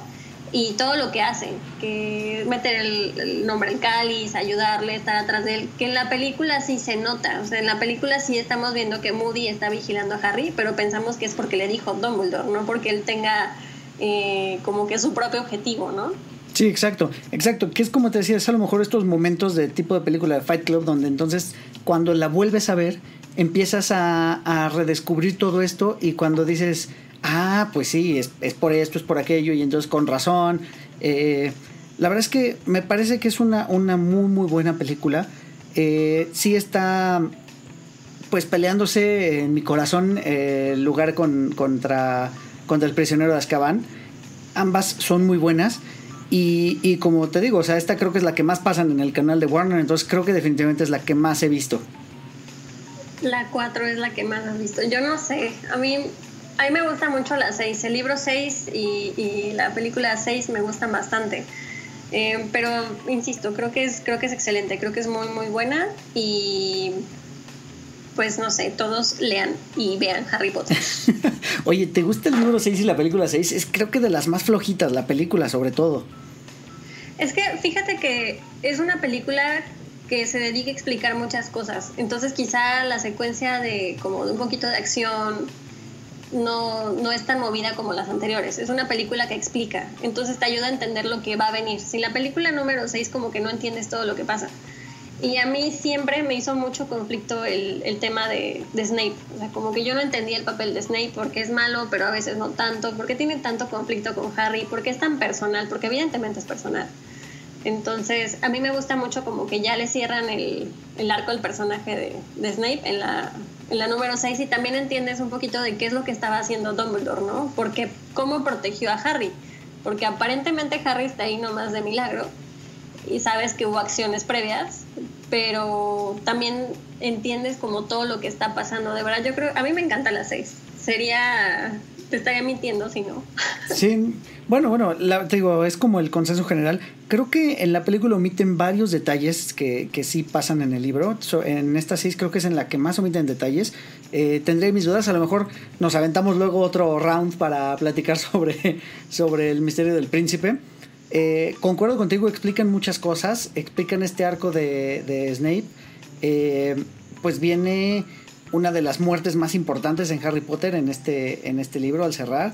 y todo lo que hace, que meter el, nombre en cáliz, ayudarle, estar atrás de él, que en la película sí se nota, o sea, en la película sí estamos viendo que Moody está vigilando a Harry, pero pensamos que es porque le dijo Dumbledore, no porque él tenga eh, como que su propio objetivo, ¿no?
Sí, exacto, exacto, que es como te decía, es a lo mejor estos momentos de tipo de película de Fight Club donde entonces cuando la vuelves a ver empiezas a, redescubrir todo esto y cuando dices, ah, pues sí, es, por esto, es por aquello, y entonces con razón. Eh, la verdad es que me parece que es una, una muy, muy buena película. Eh, sí está, pues peleándose en mi corazón eh, el lugar con, contra, contra el prisionero de Azkaban. Ambas son muy buenas. Y, y como te digo, o sea, esta creo que es la que más pasan en el canal de Warner, entonces creo que definitivamente es la que más he visto.
La 4 es la que más has visto. Yo no sé, a mí, a mí me gusta mucho la 6. El libro 6 y, y la película 6 me gustan bastante. Eh, pero insisto, creo que es creo que es excelente, creo que es muy muy buena y pues no sé, todos lean y vean Harry Potter.
Oye, ¿te gusta el libro 6 y la película 6? Es creo que de las más flojitas, la película sobre todo.
Es que fíjate que es una película que se dedica a explicar muchas cosas. Entonces quizá la secuencia de como un poquito de acción no, no es tan movida como las anteriores. Es una película que explica. Entonces te ayuda a entender lo que va a venir. Si la película número 6 como que no entiendes todo lo que pasa. Y a mí siempre me hizo mucho conflicto el, el tema de, de, Snape. O como que yo no entendía el papel de Snape porque es malo, pero a veces no tanto. Porque tiene tanto conflicto con Harry. Porque es tan personal. Porque evidentemente es personal. Entonces, a mí me gusta mucho como que ya le cierran el, el arco al personaje de, Snape en la, en la número 6 y también entiendes un poquito de qué es lo que estaba haciendo Dumbledore, ¿no? Porque cómo protegió a Harry. Porque aparentemente Harry está ahí nomás de milagro y sabes que hubo acciones previas, pero también entiendes como todo lo que está pasando. De verdad, yo creo, a mí me encanta la 6. Sería te estaría mintiendo si no.
Sí, bueno, bueno, la, te digo, es como el consenso general. Creo que en la película omiten varios detalles que, que sí pasan en el libro. So, en esta seis creo que es en la que más omiten detalles. Eh, tendré mis dudas, a lo mejor nos aventamos luego otro round para platicar sobre, sobre el misterio del príncipe. Eh, concuerdo contigo, explican muchas cosas, explican este arco de, de Snape. Eh, pues viene una de las muertes más importantes en Harry Potter en este, en este libro al cerrar.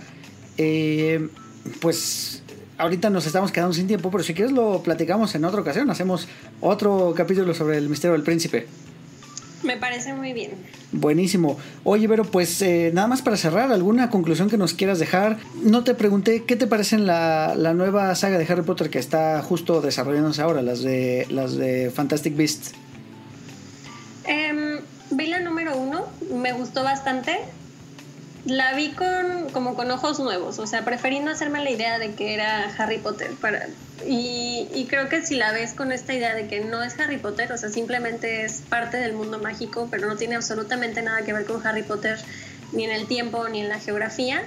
Eh, pues ahorita nos estamos quedando sin tiempo, pero si quieres lo platicamos en otra ocasión, hacemos otro capítulo sobre el misterio del príncipe.
Me parece muy bien.
Buenísimo. Oye, pero pues eh, nada más para cerrar, ¿alguna conclusión que nos quieras dejar? No te pregunté, ¿qué te parece la, la nueva saga de Harry Potter que está justo desarrollándose ahora, las de, las de Fantastic Beasts?
Eh, vi la número uno, me gustó bastante. La vi con, como con ojos nuevos, o sea, preferí no hacerme la idea de que era Harry Potter. Para, y, y, creo que si la ves con esta idea de que no es Harry Potter, o sea, simplemente es parte del mundo mágico, pero no tiene absolutamente nada que ver con Harry Potter, ni en el tiempo, ni en la geografía,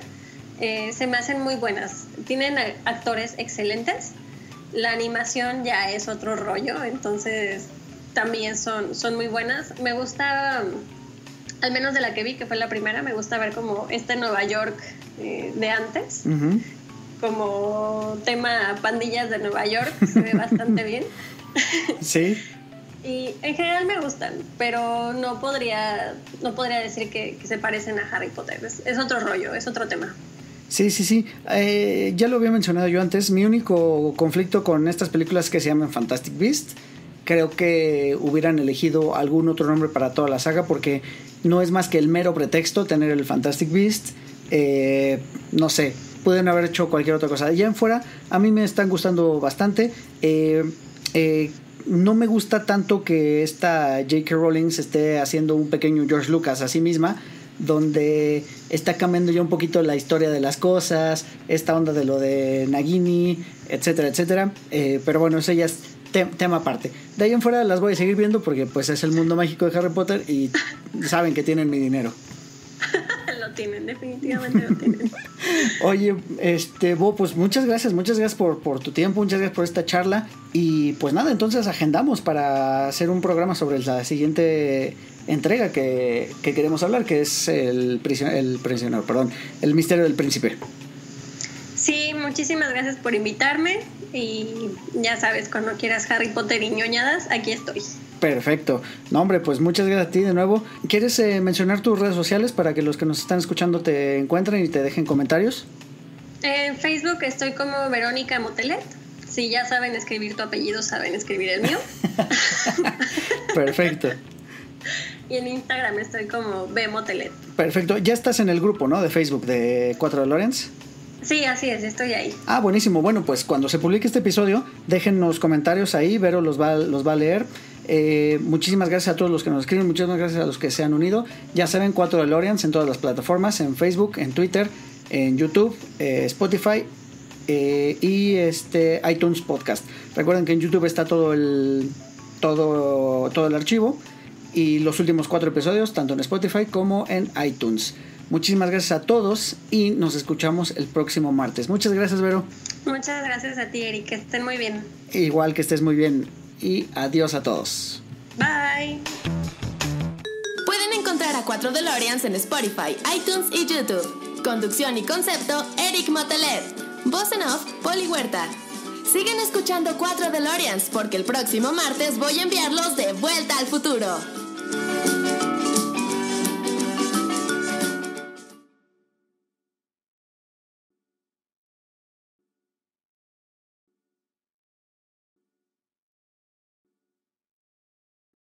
eh, se me hacen muy buenas. Tienen actores excelentes, la animación ya es otro rollo, entonces también son, son muy buenas. Me gusta al menos de la que vi, que fue la primera, me gusta ver como este Nueva York eh, de antes, uh -huh. como tema pandillas de Nueva York, se ve bastante bien.
Sí.
y en general me gustan, pero no podría, no podría decir que, que se parecen a Harry Potter, es, es, otro rollo, es otro tema.
Sí, sí, sí. Eh, ya lo había mencionado yo antes. Mi único conflicto con estas películas que se llaman Fantastic Beasts creo que hubieran elegido algún otro nombre para toda la saga porque no es más que el mero pretexto tener el Fantastic Beast. Eh, no sé, pueden haber hecho cualquier otra cosa. Allá en fuera, a mí me están gustando bastante. Eh, eh, no me gusta tanto que esta J.K. Rowling se esté haciendo un pequeño George Lucas a sí misma donde está cambiando ya un poquito la historia de las cosas, esta onda de lo de Nagini, etcétera, etcétera. Eh, pero bueno, eso ya es te tema aparte. De ahí en fuera las voy a seguir viendo porque pues es el mundo mágico de Harry Potter y saben que tienen mi dinero.
lo tienen, definitivamente lo tienen.
Oye, este, Bo, pues muchas gracias, muchas gracias por, por tu tiempo, muchas gracias por esta charla. Y pues nada, entonces agendamos para hacer un programa sobre la siguiente entrega que, que queremos hablar, que es el prisionero, el prisionero, perdón, el misterio del príncipe.
Sí, muchísimas gracias por invitarme y ya sabes, cuando quieras Harry Potter y ñoñadas, aquí estoy.
Perfecto. No, hombre, pues muchas gracias a ti de nuevo. ¿Quieres eh, mencionar tus redes sociales para que los que nos están escuchando te encuentren y te dejen comentarios?
En Facebook estoy como Verónica Motelet. Si ya saben escribir tu apellido, saben escribir el mío.
Perfecto.
y en Instagram estoy como B Motelet.
Perfecto. Ya estás en el grupo, ¿no? De Facebook de Cuatro de Lorenz.
Sí, así es, estoy ahí.
Ah, buenísimo. Bueno, pues cuando se publique este episodio, déjennos comentarios ahí, Vero los va, los va a leer. Eh, muchísimas gracias a todos los que nos escriben, muchísimas gracias a los que se han unido. Ya saben, 4 DeLoreans en todas las plataformas, en Facebook, en Twitter, en YouTube, eh, Spotify eh, y este iTunes Podcast. Recuerden que en YouTube está todo el, todo, todo el archivo y los últimos cuatro episodios, tanto en Spotify como en iTunes. Muchísimas gracias a todos y nos escuchamos el próximo martes. Muchas gracias, Vero.
Muchas gracias a ti, Eric. Que estén muy bien.
Igual que estés muy bien. Y adiós a todos.
Bye.
Pueden encontrar a 4 DeLoreans en Spotify, iTunes y YouTube. Conducción y concepto, Eric Motelet. Voz en off, Poli Huerta. Siguen escuchando 4 DeLoreans porque el próximo martes voy a enviarlos de vuelta al futuro.